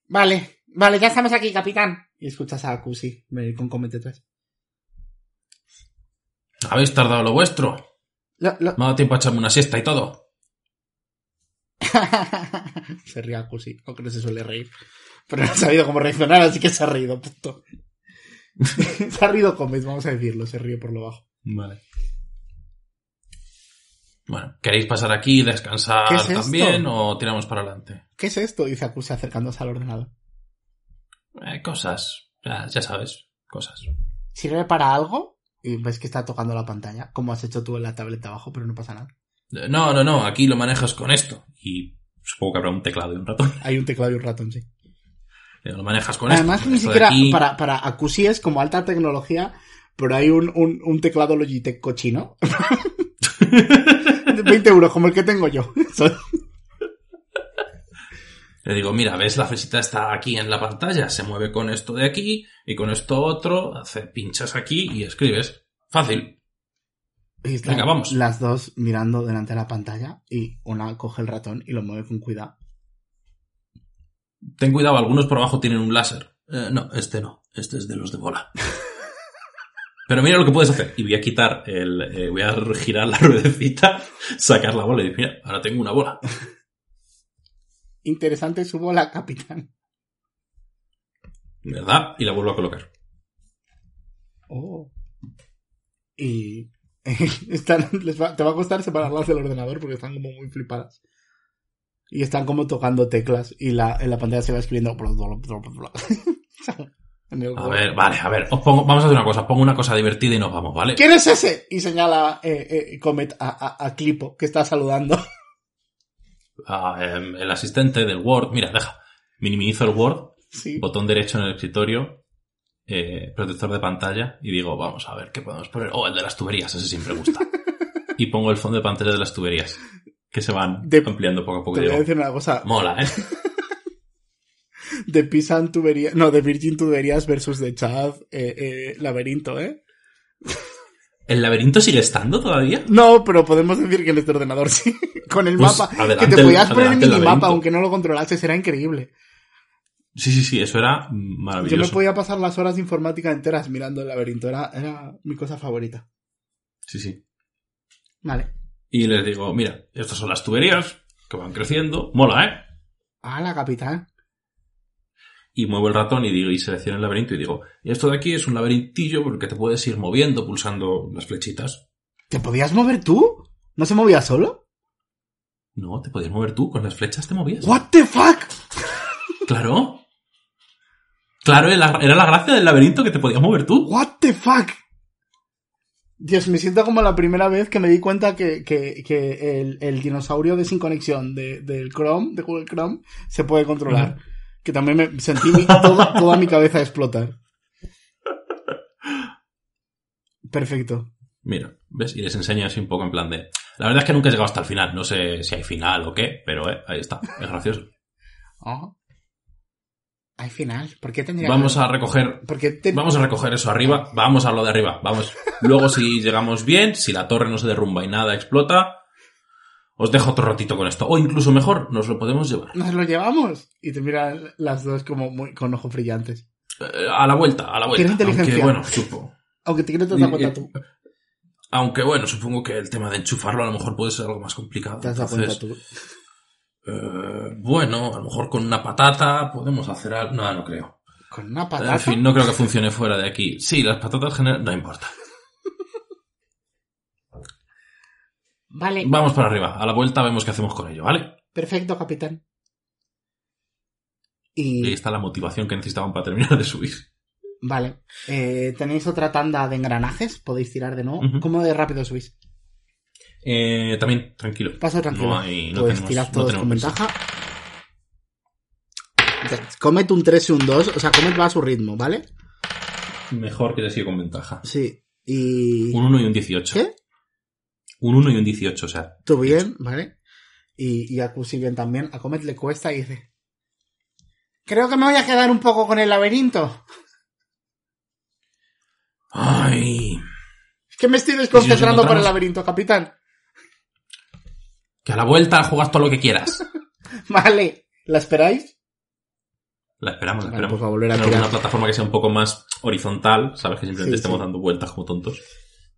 Vale, vale, ya estamos aquí, capitán. Y escuchas a Kusi con comete 3. ¿Habéis tardado lo vuestro? Lo, lo... Me ha dado tiempo a echarme una siesta y todo. se ríe a Kusi, aunque no se suele reír. Pero no ha sabido cómo reaccionar, así que se ha reído, punto. se ha rido Gómez, vamos a decirlo, se ríe por lo bajo. Vale. Bueno, ¿queréis pasar aquí y descansar también o tiramos para adelante? ¿Qué es esto? Dice Kusi acercándose al ordenador. Eh, cosas, ya, ya sabes, cosas. ¿Sirve para algo? Y ves que está tocando la pantalla, como has hecho tú en la tableta abajo, pero no pasa nada. Eh, No, no, no, aquí lo manejas con esto. Y supongo que habrá un teclado y un ratón. Hay un teclado y un ratón, sí. Eh, Lo manejas con Además, esto. ni Esto siquiera para, para Akusi es como alta tecnología, pero hay un, un, un teclado Logitech cochino. De 20 euros, como el que tengo yo. Le digo, mira, ves la flechita está aquí en la pantalla, se mueve con esto de aquí y con esto otro, hace pinchas aquí y escribes. Fácil. y están Venga, vamos. Las dos mirando delante de la pantalla y una coge el ratón y lo mueve con cuidado. Ten cuidado, algunos por abajo tienen un láser. Eh, no, este no, este es de los de bola. Pero mira lo que puedes hacer. Y voy a quitar el, eh, voy a girar la ruedecita, sacar la bola y decir, mira, ahora tengo una bola. Interesante su bola, capitán. ¿Verdad? Y la vuelvo a colocar. Oh. Y están, les va- te va a costar separarlas del ordenador porque están como muy flipadas. Y están como tocando teclas y la, en la pantalla se va escribiendo. A ver, vale, a ver, os pongo, vamos a hacer una cosa, pongo una cosa divertida y nos vamos, ¿vale? ¿Quién es ese? Y señala eh, eh, Comet a, a, a Clipo, que está saludando. Ah, el asistente del Word, mira, deja, minimizo el Word, Sí. botón derecho en el escritorio, eh, protector de pantalla y digo, vamos a ver, ¿qué podemos poner? Oh, el de las tuberías, ese siempre gusta. y pongo el fondo de pantalla de las tuberías, que se van De- ampliando poco a poco. Te voy a decir una cosa. mola, ¿eh? De Pisan Tuberías. No, de Virgin Tuberías versus de Chad eh, eh, Laberinto, ¿eh? ¿El laberinto sigue estando todavía? No, pero podemos decir que en este ordenador sí. Con el Pues, mapa. adelante que te podías poner el minimapa, laberinto. aunque no lo controlases, era increíble. Sí, sí, sí, eso era Yo me maravilloso. podía pasar las horas de informática enteras mirando el laberinto. Era, era mi cosa favorita. Sí, sí. Vale. Y les digo, mira, estas son las tuberías que van creciendo, mola, ¿eh? Ah, la capitán. y muevo el ratón y digo, y selecciono el laberinto y digo, esto de aquí es un laberintillo porque te puedes ir moviendo pulsando las flechitas. ¿Te podías mover tú? ¿No se movía solo? No, te podías mover tú, con las flechas te movías. ¿What the fuck? Claro. Claro, era era la gracia del laberinto que te podías mover tú. ¿What the fuck? Dios, me siento como la primera vez que me di cuenta que, que, que el, el dinosaurio de sin conexión de, del Chrome, de Google Chrome, se puede controlar. Que también me sentí mi- toda mi cabeza explotar. Perfecto. Mira, ¿ves? Y les enseño así un poco en plan de... La verdad es que nunca he llegado hasta el final. No sé si hay final o qué, pero eh, ahí está. Es gracioso. Oh. Hay final. ¿Por qué tendría Vamos a recoger... ¿Por qué te- Vamos a recoger eso arriba. Vamos a lo de arriba. Vamos. Luego si llegamos bien, si la torre no se derrumba y nada explota, os dejo otro ratito con esto. O incluso mejor, nos lo podemos llevar. Nos lo llevamos. Y te miran las dos como muy, con ojos brillantes. Eh, a la vuelta, a la vuelta. ¿Tienes inteligencia? Aunque bueno, supo. Aunque te quieres dar cuenta Y- tú. Aunque bueno, supongo que el tema de enchufarlo a lo mejor puede ser algo más complicado. Te has dado cuenta Entonces, tú. Eh, bueno, a lo mejor con una patata podemos hacer algo. No, no creo. Con una patata. En fin, no creo que funcione fuera de aquí. Sí, las patatas general... No importa. Vale. Vamos para arriba. A la vuelta vemos qué hacemos con ello, ¿vale? Perfecto, capitán. Y ahí está la motivación que necesitaban para terminar de subir. vale. Eh, Tenéis otra tanda de engranajes. Podéis tirar de nuevo. ¿Cómo de rápido subís? Eh, también, tranquilo. Paso tranquilo. No hay- no pues tenemos- no todos tenemos con ventaja. Ya, Comet un 3 y un 2. O sea, Comet va a su ritmo, ¿vale? Mejor que te sigue con ventaja. Sí. Y... Un 1 y un 18. ¿Qué? Un 1 y un 18, o sea. Tú bien, ¿vale? Y, y a Kusi bien también. A Comet le cuesta y dice... Creo que me voy a quedar un poco con el laberinto. Ay. Es que me estoy desconcentrando por el laberinto, capitán. Que a la vuelta juegas todo lo que quieras. Vale. ¿La esperáis? La esperamos, la Vale, esperamos. pues a volver a tirar. alguna plataforma que sea un poco más horizontal, ¿sabes? Que simplemente Sí, estemos sí. dando vueltas como tontos.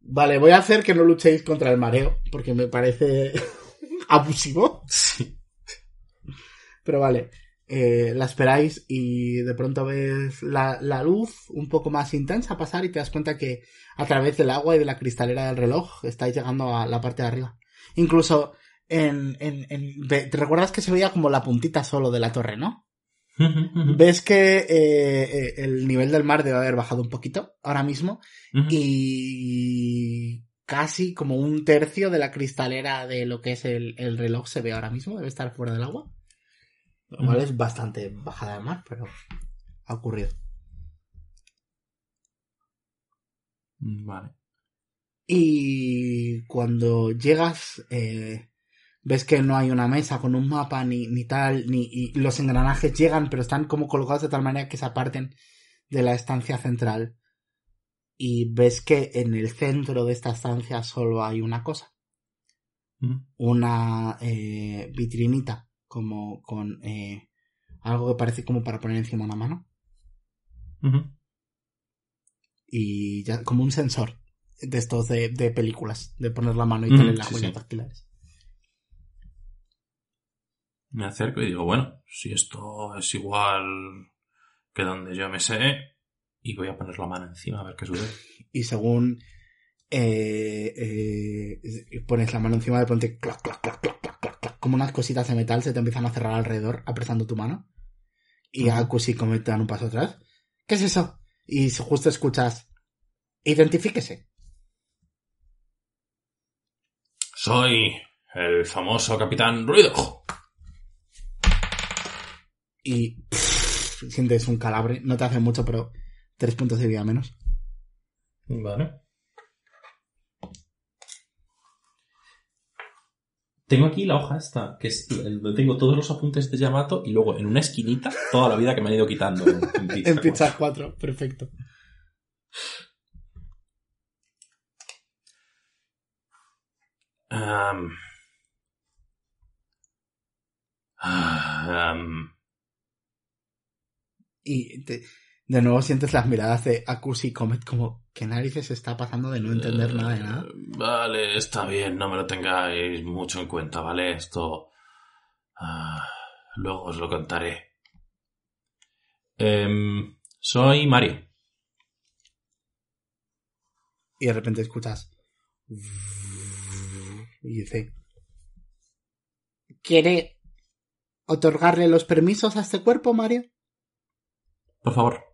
Vale, voy a hacer que no luchéis contra el mareo, porque me parece abusivo. Sí. Pero vale, eh, la esperáis y de pronto ves la, la luz un poco más intensa pasar y te das cuenta que a través del agua y de la cristalera del reloj estáis llegando a la parte de arriba. Incluso en, en, en- ve- te recuerdas que se veía como la puntita solo de la torre, ¿no? Ves que eh, eh, el nivel del mar debe haber bajado un poquito ahora mismo y casi como un tercio de la cristalera de lo que es el, el reloj se ve ahora mismo, debe estar fuera del agua. Lo cual es bastante bajada del mar, pero ha ocurrido. Vale. Y cuando llegas, eh, ves que no hay una mesa con un mapa ni, ni tal, ni y los engranajes llegan, pero están como colocados de tal manera que se aparten de la estancia central. Y ves que en el centro de esta estancia solo hay una cosa. Ujú. Una eh, vitrinita, como con eh, algo que parece como para poner encima una mano. Y ya, como un sensor de estos de, de películas, de poner la mano y Mm, tener las sí, huellas sí. dactilares. Me acerco y digo, bueno, si esto es igual que donde yo me sé, y voy a poner la mano encima a ver qué sucede. y según eh, eh, pones la mano encima de pronto clac, clac, clac, clac, clac, clac, clac, como unas cositas de metal se te empiezan a cerrar alrededor apretando tu mano y Ujú. Akushi como te dan un paso atrás ¿qué es eso? y justo escuchas identifíquese Soy el famoso Capitán Ruido. Y pff, sientes un calabre no te hace mucho pero tres puntos de vida menos Vale. Tengo aquí la hoja esta, que es donde tengo todos los apuntes de Yamato y luego en una esquinita toda la vida que me han ido quitando en, pizza. en Pizza 4 perfecto. Ah, am. Y te- de nuevo sientes las miradas de Akushi y Comet como ¿qué narices está pasando de no entender nada de nada? Eh, Vale, está bien, no me lo tengáis mucho en cuenta, ¿vale? Esto... ah, luego os lo contaré. Em, soy Mario. Y de repente escuchas. Y dice. ¿Quiere otorgarle los permisos a este cuerpo, Mario? Por favor.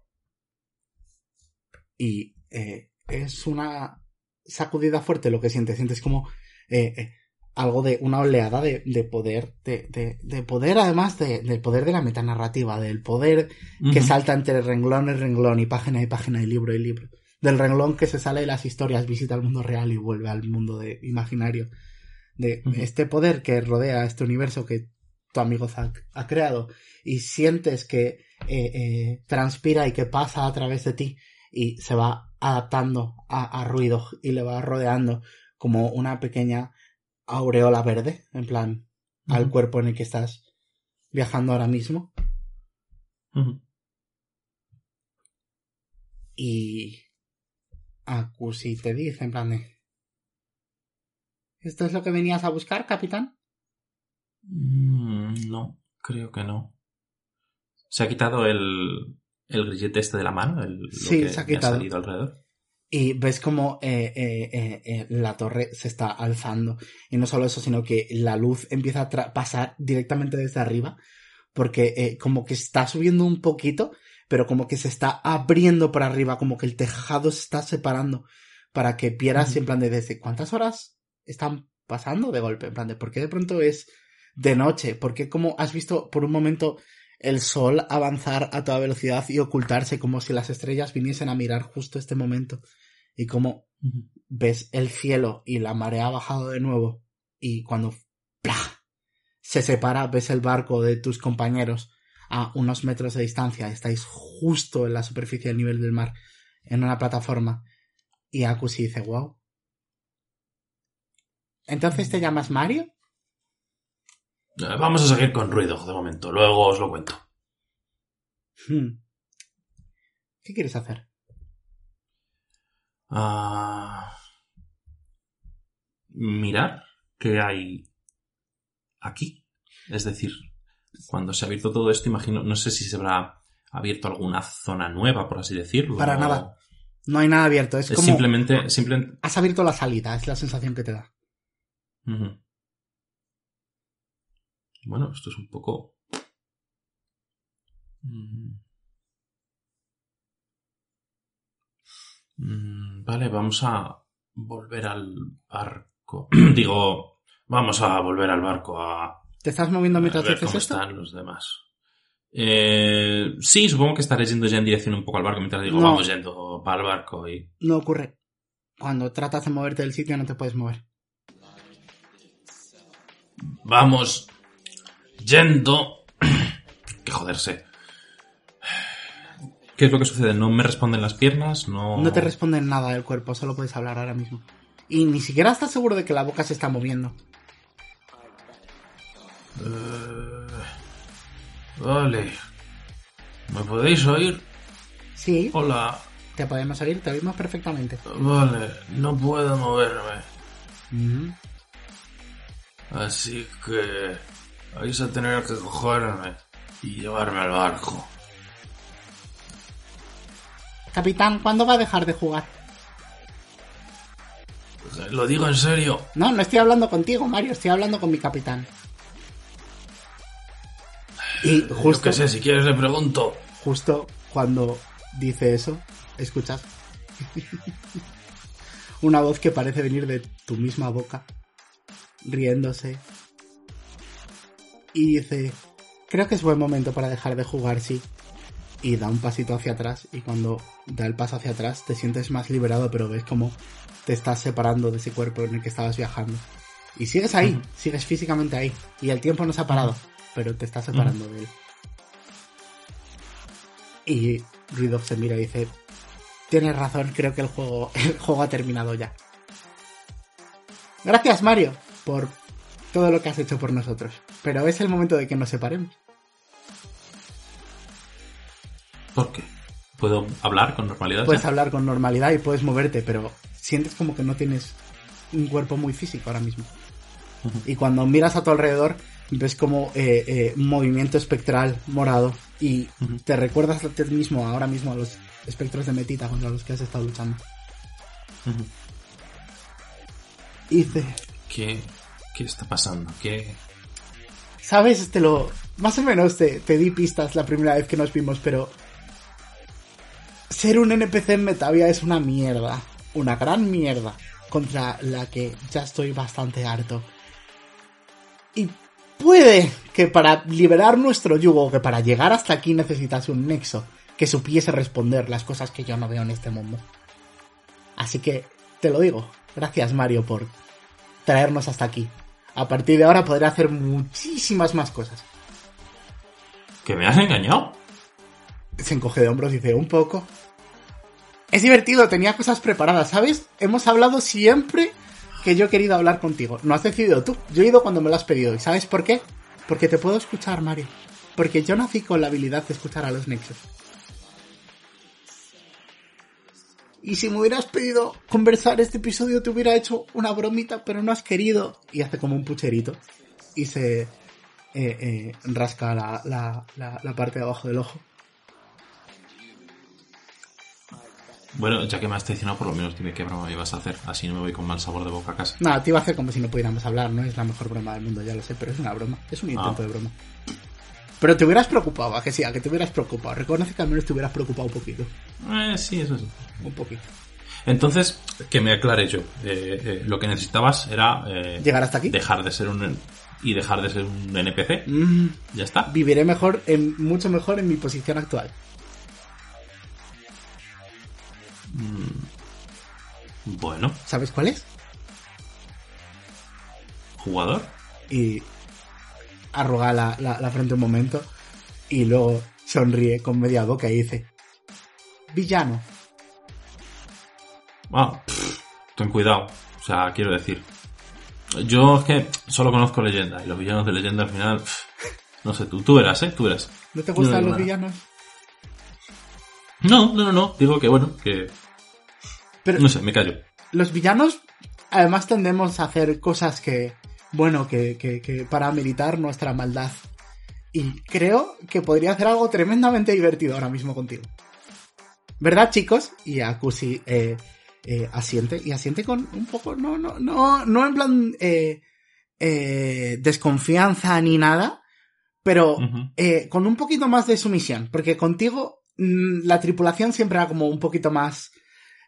Y eh, es una sacudida fuerte lo que sientes. Sientes como eh, eh, algo de una oleada de, de poder, de, de, de, poder además de, del poder de la metanarrativa, del poder que salta entre renglón y renglón y página y página y libro y libro. Del renglón que se sale de las historias, visita el mundo real y vuelve al mundo de imaginario. De este poder que rodea este universo que tu amigo Zack ha creado y sientes que eh, eh, transpira y que pasa a través de ti y se va adaptando a, a ruido y le va rodeando como una pequeña aureola verde, en plan, al cuerpo en el que estás viajando ahora mismo. Y Akusi te dice, en plan de... ¿Esto es lo que venías a buscar, capitán? Mm, no, creo que no. ¿Se ha quitado el, el grillete este de la mano? El, lo que se ha salido alrededor. Y ves como eh, eh, eh, la torre se está alzando. Y no solo eso, sino que la luz empieza a pasar directamente desde arriba. Porque como que está subiendo un poquito, pero como que se está abriendo por arriba, como que el tejado se está separando. Para que vieras Ujú. en plan de desde cuántas horas están pasando de golpe. En plan de por qué de pronto es de noche. Porque como has visto por un momento el sol avanzar a toda velocidad y ocultarse como si las estrellas viniesen a mirar justo este momento. Y como ves el cielo y la marea ha bajado de nuevo y cuando ¡plá! se separa ves el barco de tus compañeros a unos metros de distancia. Estáis justo en la superficie del nivel del mar en una plataforma. Y Akusi dice wow entonces te llamas Mario Vamos a seguir con ruido de momento, luego os lo cuento. Hmm. ¿qué quieres hacer? Ah, mirar qué hay aquí. Es decir, cuando se ha abierto todo esto, imagino, no sé si se habrá abierto alguna zona nueva, por así decirlo. Para o- nada. no hay nada abierto es, Es como simplemente, simplemente. has abierto la salida es la sensación que te da. Bueno, esto es un poco. Mm. Mm, Vale, vamos a volver al barco. Digo, vamos a volver al barco a, ¿te estás moviendo mientras dices cómo esto? están los demás. Eh, sí, supongo que estaré yendo ya en dirección un poco al barco mientras digo, No. vamos yendo para el barco y... no ocurre. Cuando tratas de moverte del sitio no te puedes mover. Vamos yendo. que joderse. ¿Qué es lo que sucede? ¿No me responden las piernas? No. No te responden nada del cuerpo, solo puedes hablar ahora mismo. Y ni siquiera estás seguro de que la boca se está moviendo. Eh, Vale. ¿Me podéis oír? Sí, Hola. te podemos oír, te oímos perfectamente. Vale, no puedo moverme. Así que vais a tener que cogerme y llevarme al barco. Capitán, ¿cuándo va a dejar de jugar? Lo digo en serio. No, no estoy hablando contigo, Mario, estoy hablando con mi capitán. Y Yo justo, qué sé, si quieres le pregunto. justo cuando dice eso, escuchas una voz que parece venir de tu misma boca, riéndose. Y dice, creo que es buen momento para dejar de jugar, sí. Y da un pasito hacia atrás y cuando da el paso hacia atrás te sientes más liberado, pero ves como te estás separando de ese cuerpo en el que estabas viajando. Y sigues ahí, sigues físicamente ahí. Y el tiempo no se ha parado, pero te estás separando de él. Y Ruidov se mira y dice, tienes razón, creo que el juego, el juego ha terminado ya. Gracias Mario por todo lo que has hecho por nosotros. Pero es el momento de que nos separemos. ¿Por qué? ¿Puedo hablar con normalidad? Puedes ya? hablar con normalidad y puedes moverte, pero sientes como que no tienes un cuerpo muy físico ahora mismo. Y cuando miras a tu alrededor, ves como eh, eh, un movimiento espectral morado y te recuerdas a ti mismo, ahora mismo, a los espectros de Metita contra los que has estado luchando. ¿Qué, ¿Qué está pasando? ¿Qué...? Sabes, te lo... Más o menos te, te di pistas la primera vez que nos vimos, pero... Ser un NPC en Metavia es una mierda. Una gran mierda. Contra la que ya estoy bastante harto. Y puede que para liberar nuestro yugo, que para llegar hasta aquí necesitase un nexo que supiese responder las cosas que yo no veo en este mundo. Así que, te lo digo, gracias Mario por traernos hasta aquí. A partir de ahora podré hacer muchísimas más cosas. ¿Que me has engañado? Se encoge de hombros y dice, un poco. Es divertido, tenía cosas preparadas, ¿sabes? Hemos hablado siempre que yo he querido hablar contigo. No has decidido tú. Yo he ido cuando me lo has pedido. ¿Y sabes por qué? Porque te puedo escuchar, Mario. Porque yo nací con la habilidad de escuchar a los nexos. Y si me hubieras pedido conversar este episodio, te hubiera hecho una bromita, pero no has querido. Y hace como un pucherito. Y se eh, eh, rasca la, la, la, la parte de abajo del ojo. Bueno, ya que me has traicionado, por lo menos dime qué broma me ibas a hacer. Así no me voy con mal sabor de boca a casa. Nada, te iba a hacer como si no pudiéramos hablar, no es la mejor broma del mundo, ya lo sé, pero es una broma, es un intento Ah. de broma. Pero te hubieras preocupado, a que sí, a que te hubieras preocupado. Reconoce que al menos te hubieras preocupado un poquito. Eh, sí, eso sí. Un poquito. Entonces, que me aclare yo. Eh, eh, lo que necesitabas era eh, ¿Llegar hasta aquí? dejar de ser un y dejar de ser un NPC. Mm, Ya está. viviré mejor, en, mucho mejor en mi posición actual. Bueno, ¿Sabes cuál es? jugador. Y arruga la, la, la frente un momento y luego sonríe con media boca y dice, villano. Ah, pff, ten cuidado. O sea, quiero decir. Yo es que solo conozco leyenda y los villanos de leyenda al final. pff, no sé, tú, tú verás, ¿eh? Tú verás. ¿No te gustan los nada. villanos? No, no, no, no. Digo que bueno, que. Pero No sé, me callo. los villanos, además tendemos a hacer cosas que, bueno, que, que, que para meditar nuestra maldad. Y creo que podría hacer algo tremendamente divertido ahora mismo contigo. ¿Verdad, chicos? Y Akushi eh, eh, asiente, y asiente con un poco, no, no, no, no en plan eh, eh, desconfianza ni nada, pero eh, con un poquito más de sumisión, porque contigo mm, la tripulación siempre era como un poquito más,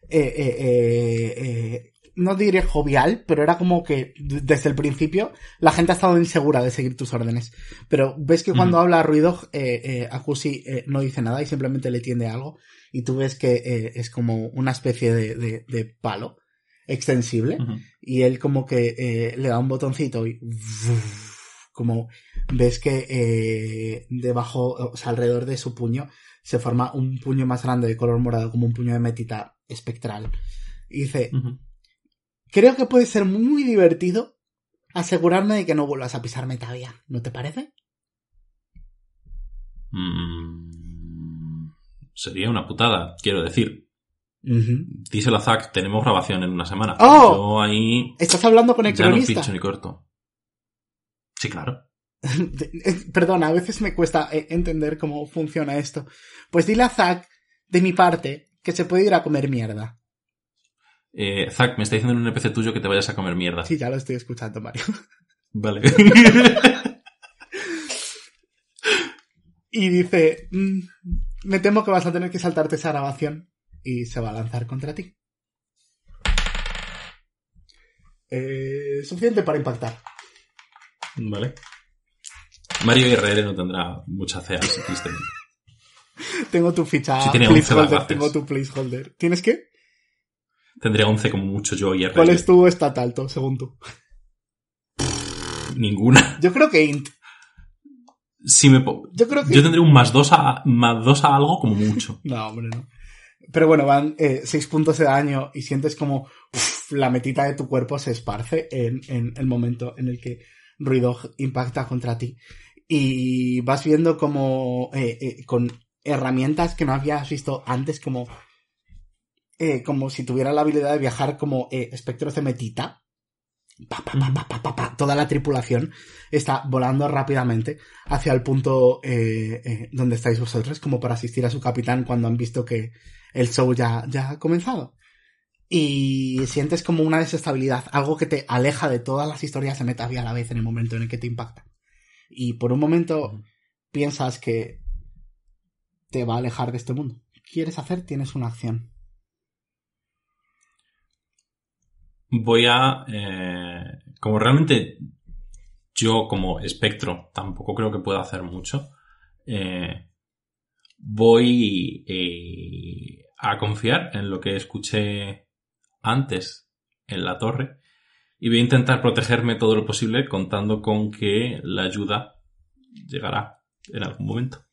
eh, eh, eh, eh, no diré jovial, pero era como que desde el principio la gente ha estado insegura de seguir tus órdenes. Pero ves que cuando habla Ruido, eh, eh, Akushi eh, no dice nada y simplemente le tiende algo, y tú ves que eh, es como una especie de, de, de palo extensible y él como que eh, le da un botoncito y como ves que debajo, o sea, alrededor de su puño se forma un puño más grande de color morado como un puño de metita espectral. Y dice. Creo que puede ser muy divertido asegurarme de que no vuelvas a pisar Metavia, ¿no te parece? Mm, sería una putada, quiero decir. Ujú. Díselo a Zack, tenemos grabación en una semana. ¡Oh! Yo ahí ¿Estás hablando con el ya no cronista? pincho ni corto. Sí, claro. Eh, Perdona, a veces me cuesta eh, entender cómo funciona esto. Pues dile a Zack, de mi parte, que se puede ir a comer mierda. Eh, Zack, me está diciendo en un NPC tuyo que te vayas a comer mierda. Sí, ya lo estoy escuchando, Mario. Vale. Y dice, "Mm, me temo que vas a tener que saltarte esa grabación. Y se va a lanzar contra ti. Eh, suficiente para impactar. vale. Mario IRL no tendrá mucha CA, si. Tengo tu ficha Sí, tiene 11 placeholder. Tengo tu placeholder. ¿Tienes qué? Tendría 11 como mucho yo IRL. ¿Cuál es tu stat alto, según tú? Ninguna. Yo creo que int. Si me Yo creo que... Yo tendría un más 2 a, más dos a algo como mucho. No, hombre, no. Pero bueno, van 6 puntos de daño y sientes como uf, la metita de tu cuerpo se esparce en, en el momento en el que Ruido impacta contra ti. Y vas viendo como eh, eh, con herramientas que no habías visto antes, como, eh, como si tuviera la habilidad de viajar como eh, espectros de metita. Pa, pa, pa, pa, pa, pa, pa. Toda la tripulación está volando rápidamente hacia el punto eh, donde estáis vosotros, como para asistir a su capitán cuando han visto que el show ya, ya ha comenzado. Y sientes como una desestabilidad, algo que te aleja de todas las historias de Metavia a la vez en el momento en el que te impacta. Y por un momento piensas que te va a alejar de este mundo. ¿Quieres hacer? Tienes una acción. Voy a... eh, como realmente yo como espectro tampoco creo que pueda hacer mucho, eh, voy eh, a confiar en lo que escuché antes en la torre y voy a intentar protegerme todo lo posible contando con que la ayuda llegará en algún momento.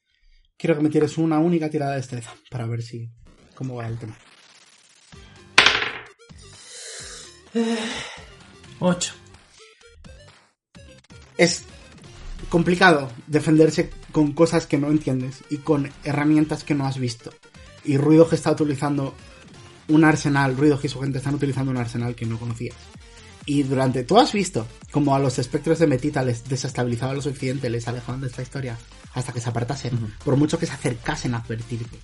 Quiero que me tires una única tirada de destreza para ver si cómo va el tema. 8. Es complicado defenderse con cosas que no entiendes y con herramientas que no has visto. Y Ruido que está utilizando un arsenal, Ruido y su gente están utilizando un arsenal que no conocías. Y durante, tú has visto como a los espectros de Metita les desestabilizaban lo suficiente, les alejaban de esta historia hasta que se apartasen, por mucho que se acercasen a advertirte.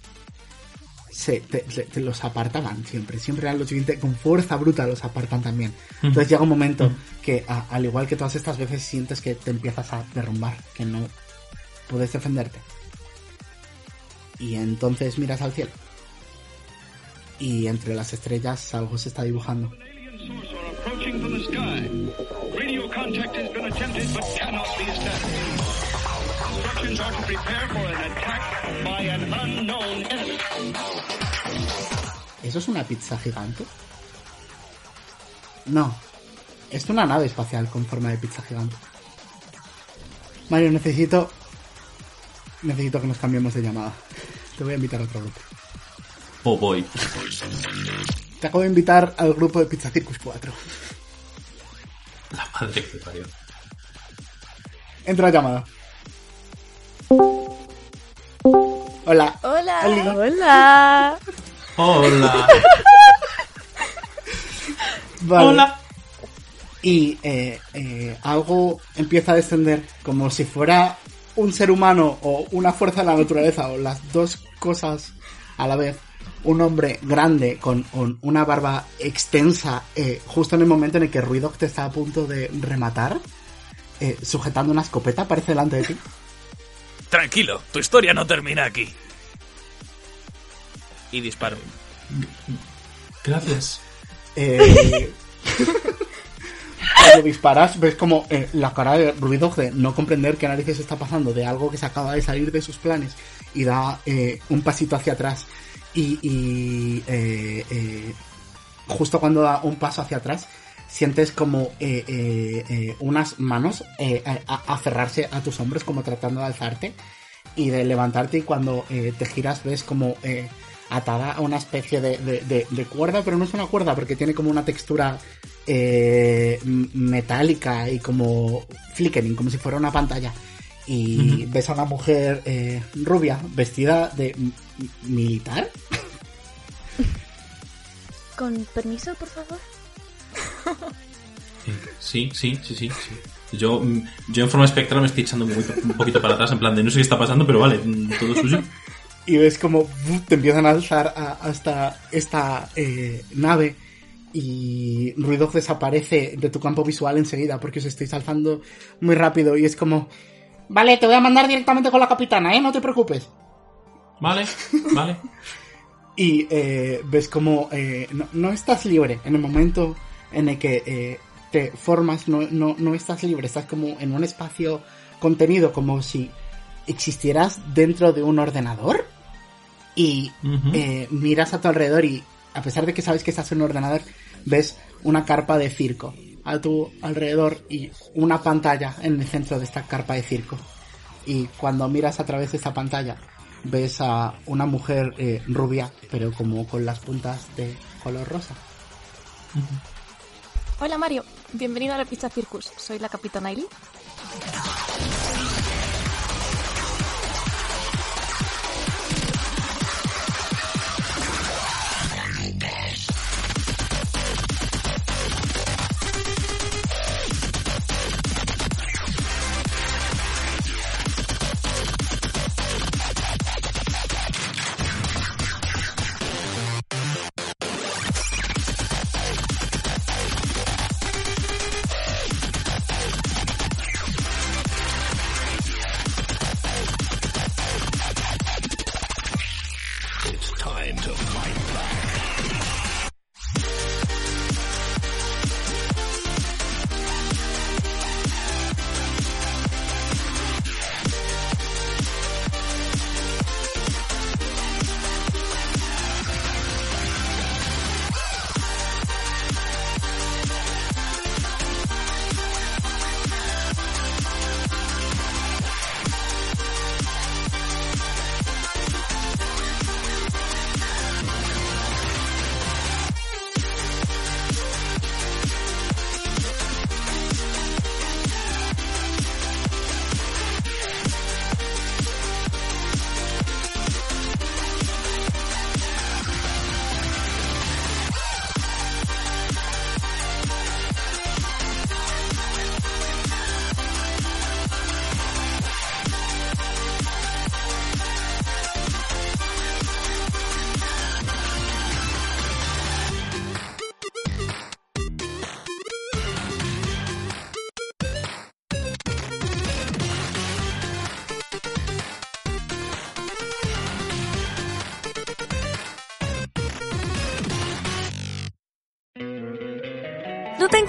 Se, te, te- te los apartaban siempre, siempre eran lo siguiente, con fuerza bruta los apartan también. Entonces llega un momento que, a- al igual que todas estas veces, sientes que te empiezas a derrumbar, que no puedes defenderte. Y entonces miras al cielo. Y entre las estrellas algo se está dibujando. Are to prepare for an attack by an unknown enemy. ¿Eso es una pizza gigante? No. Es una nave espacial con forma de pizza gigante. Mario, necesito... Necesito que nos cambiemos de llamada. Te voy a invitar a otro grupo. Oh boy. Te acabo de invitar al grupo de Pizza Circus 4. La madre que parió. Entra la llamada. Hola. Hola. Hola. Hola. Hola. Vale. Hola. Y eh, eh, algo empieza a descender como si fuera un ser humano o una fuerza de la naturaleza o las dos cosas a la vez. Un hombre grande con, con una barba extensa eh, justo en el momento en el que Ruidoc te está a punto de rematar, eh, sujetando una escopeta, aparece delante de ti. Tranquilo, tu historia no termina aquí. Y disparo. Gracias. Eh, cuando disparas, ves como eh, la cara de Ruido de no comprender qué narices está pasando, de algo que se acaba de salir de sus planes, y da eh, un pasito hacia atrás. Y, y, eh, eh, justo cuando da un paso hacia atrás, sientes como eh, eh, eh, unas manos eh, a- a- aferrarse a tus hombros, como tratando de alzarte y de levantarte. Y cuando eh, te giras, ves como eh, atada a una especie de, de- de- de cuerda, pero no es una cuerda porque tiene como una textura eh, metálica y como flickering, como si fuera una pantalla. Y ves a una mujer eh, rubia vestida de militar. Con permiso, por favor. Sí, sí, sí, sí, sí. Yo, mm, yo en forma espectral me estoy echando muy- un poquito para atrás, en plan de no sé qué está pasando, pero vale, mm, todo suyo. y ves como te empiezan a alzar a- hasta esta eh, nave y Ruido desaparece de tu campo visual enseguida porque os estáis alzando muy rápido y es como vale te voy a mandar directamente con la capitana eh no te preocupes Vale, vale. y eh, ves como eh, no, no estás libre en el momento en el que eh, te formas no, no, no estás libre estás como en un espacio contenido como si existieras dentro de un ordenador y eh, miras a tu alrededor y a pesar de que sabes que estás en un ordenador ves una carpa de circo a tu alrededor y una pantalla en el centro de esta carpa de circo. Y cuando miras a través de esta pantalla ves a una mujer eh, rubia pero como con las puntas de color rosa. Hola Mario, bienvenido a la pista Circus. Soy la capitana Ailey.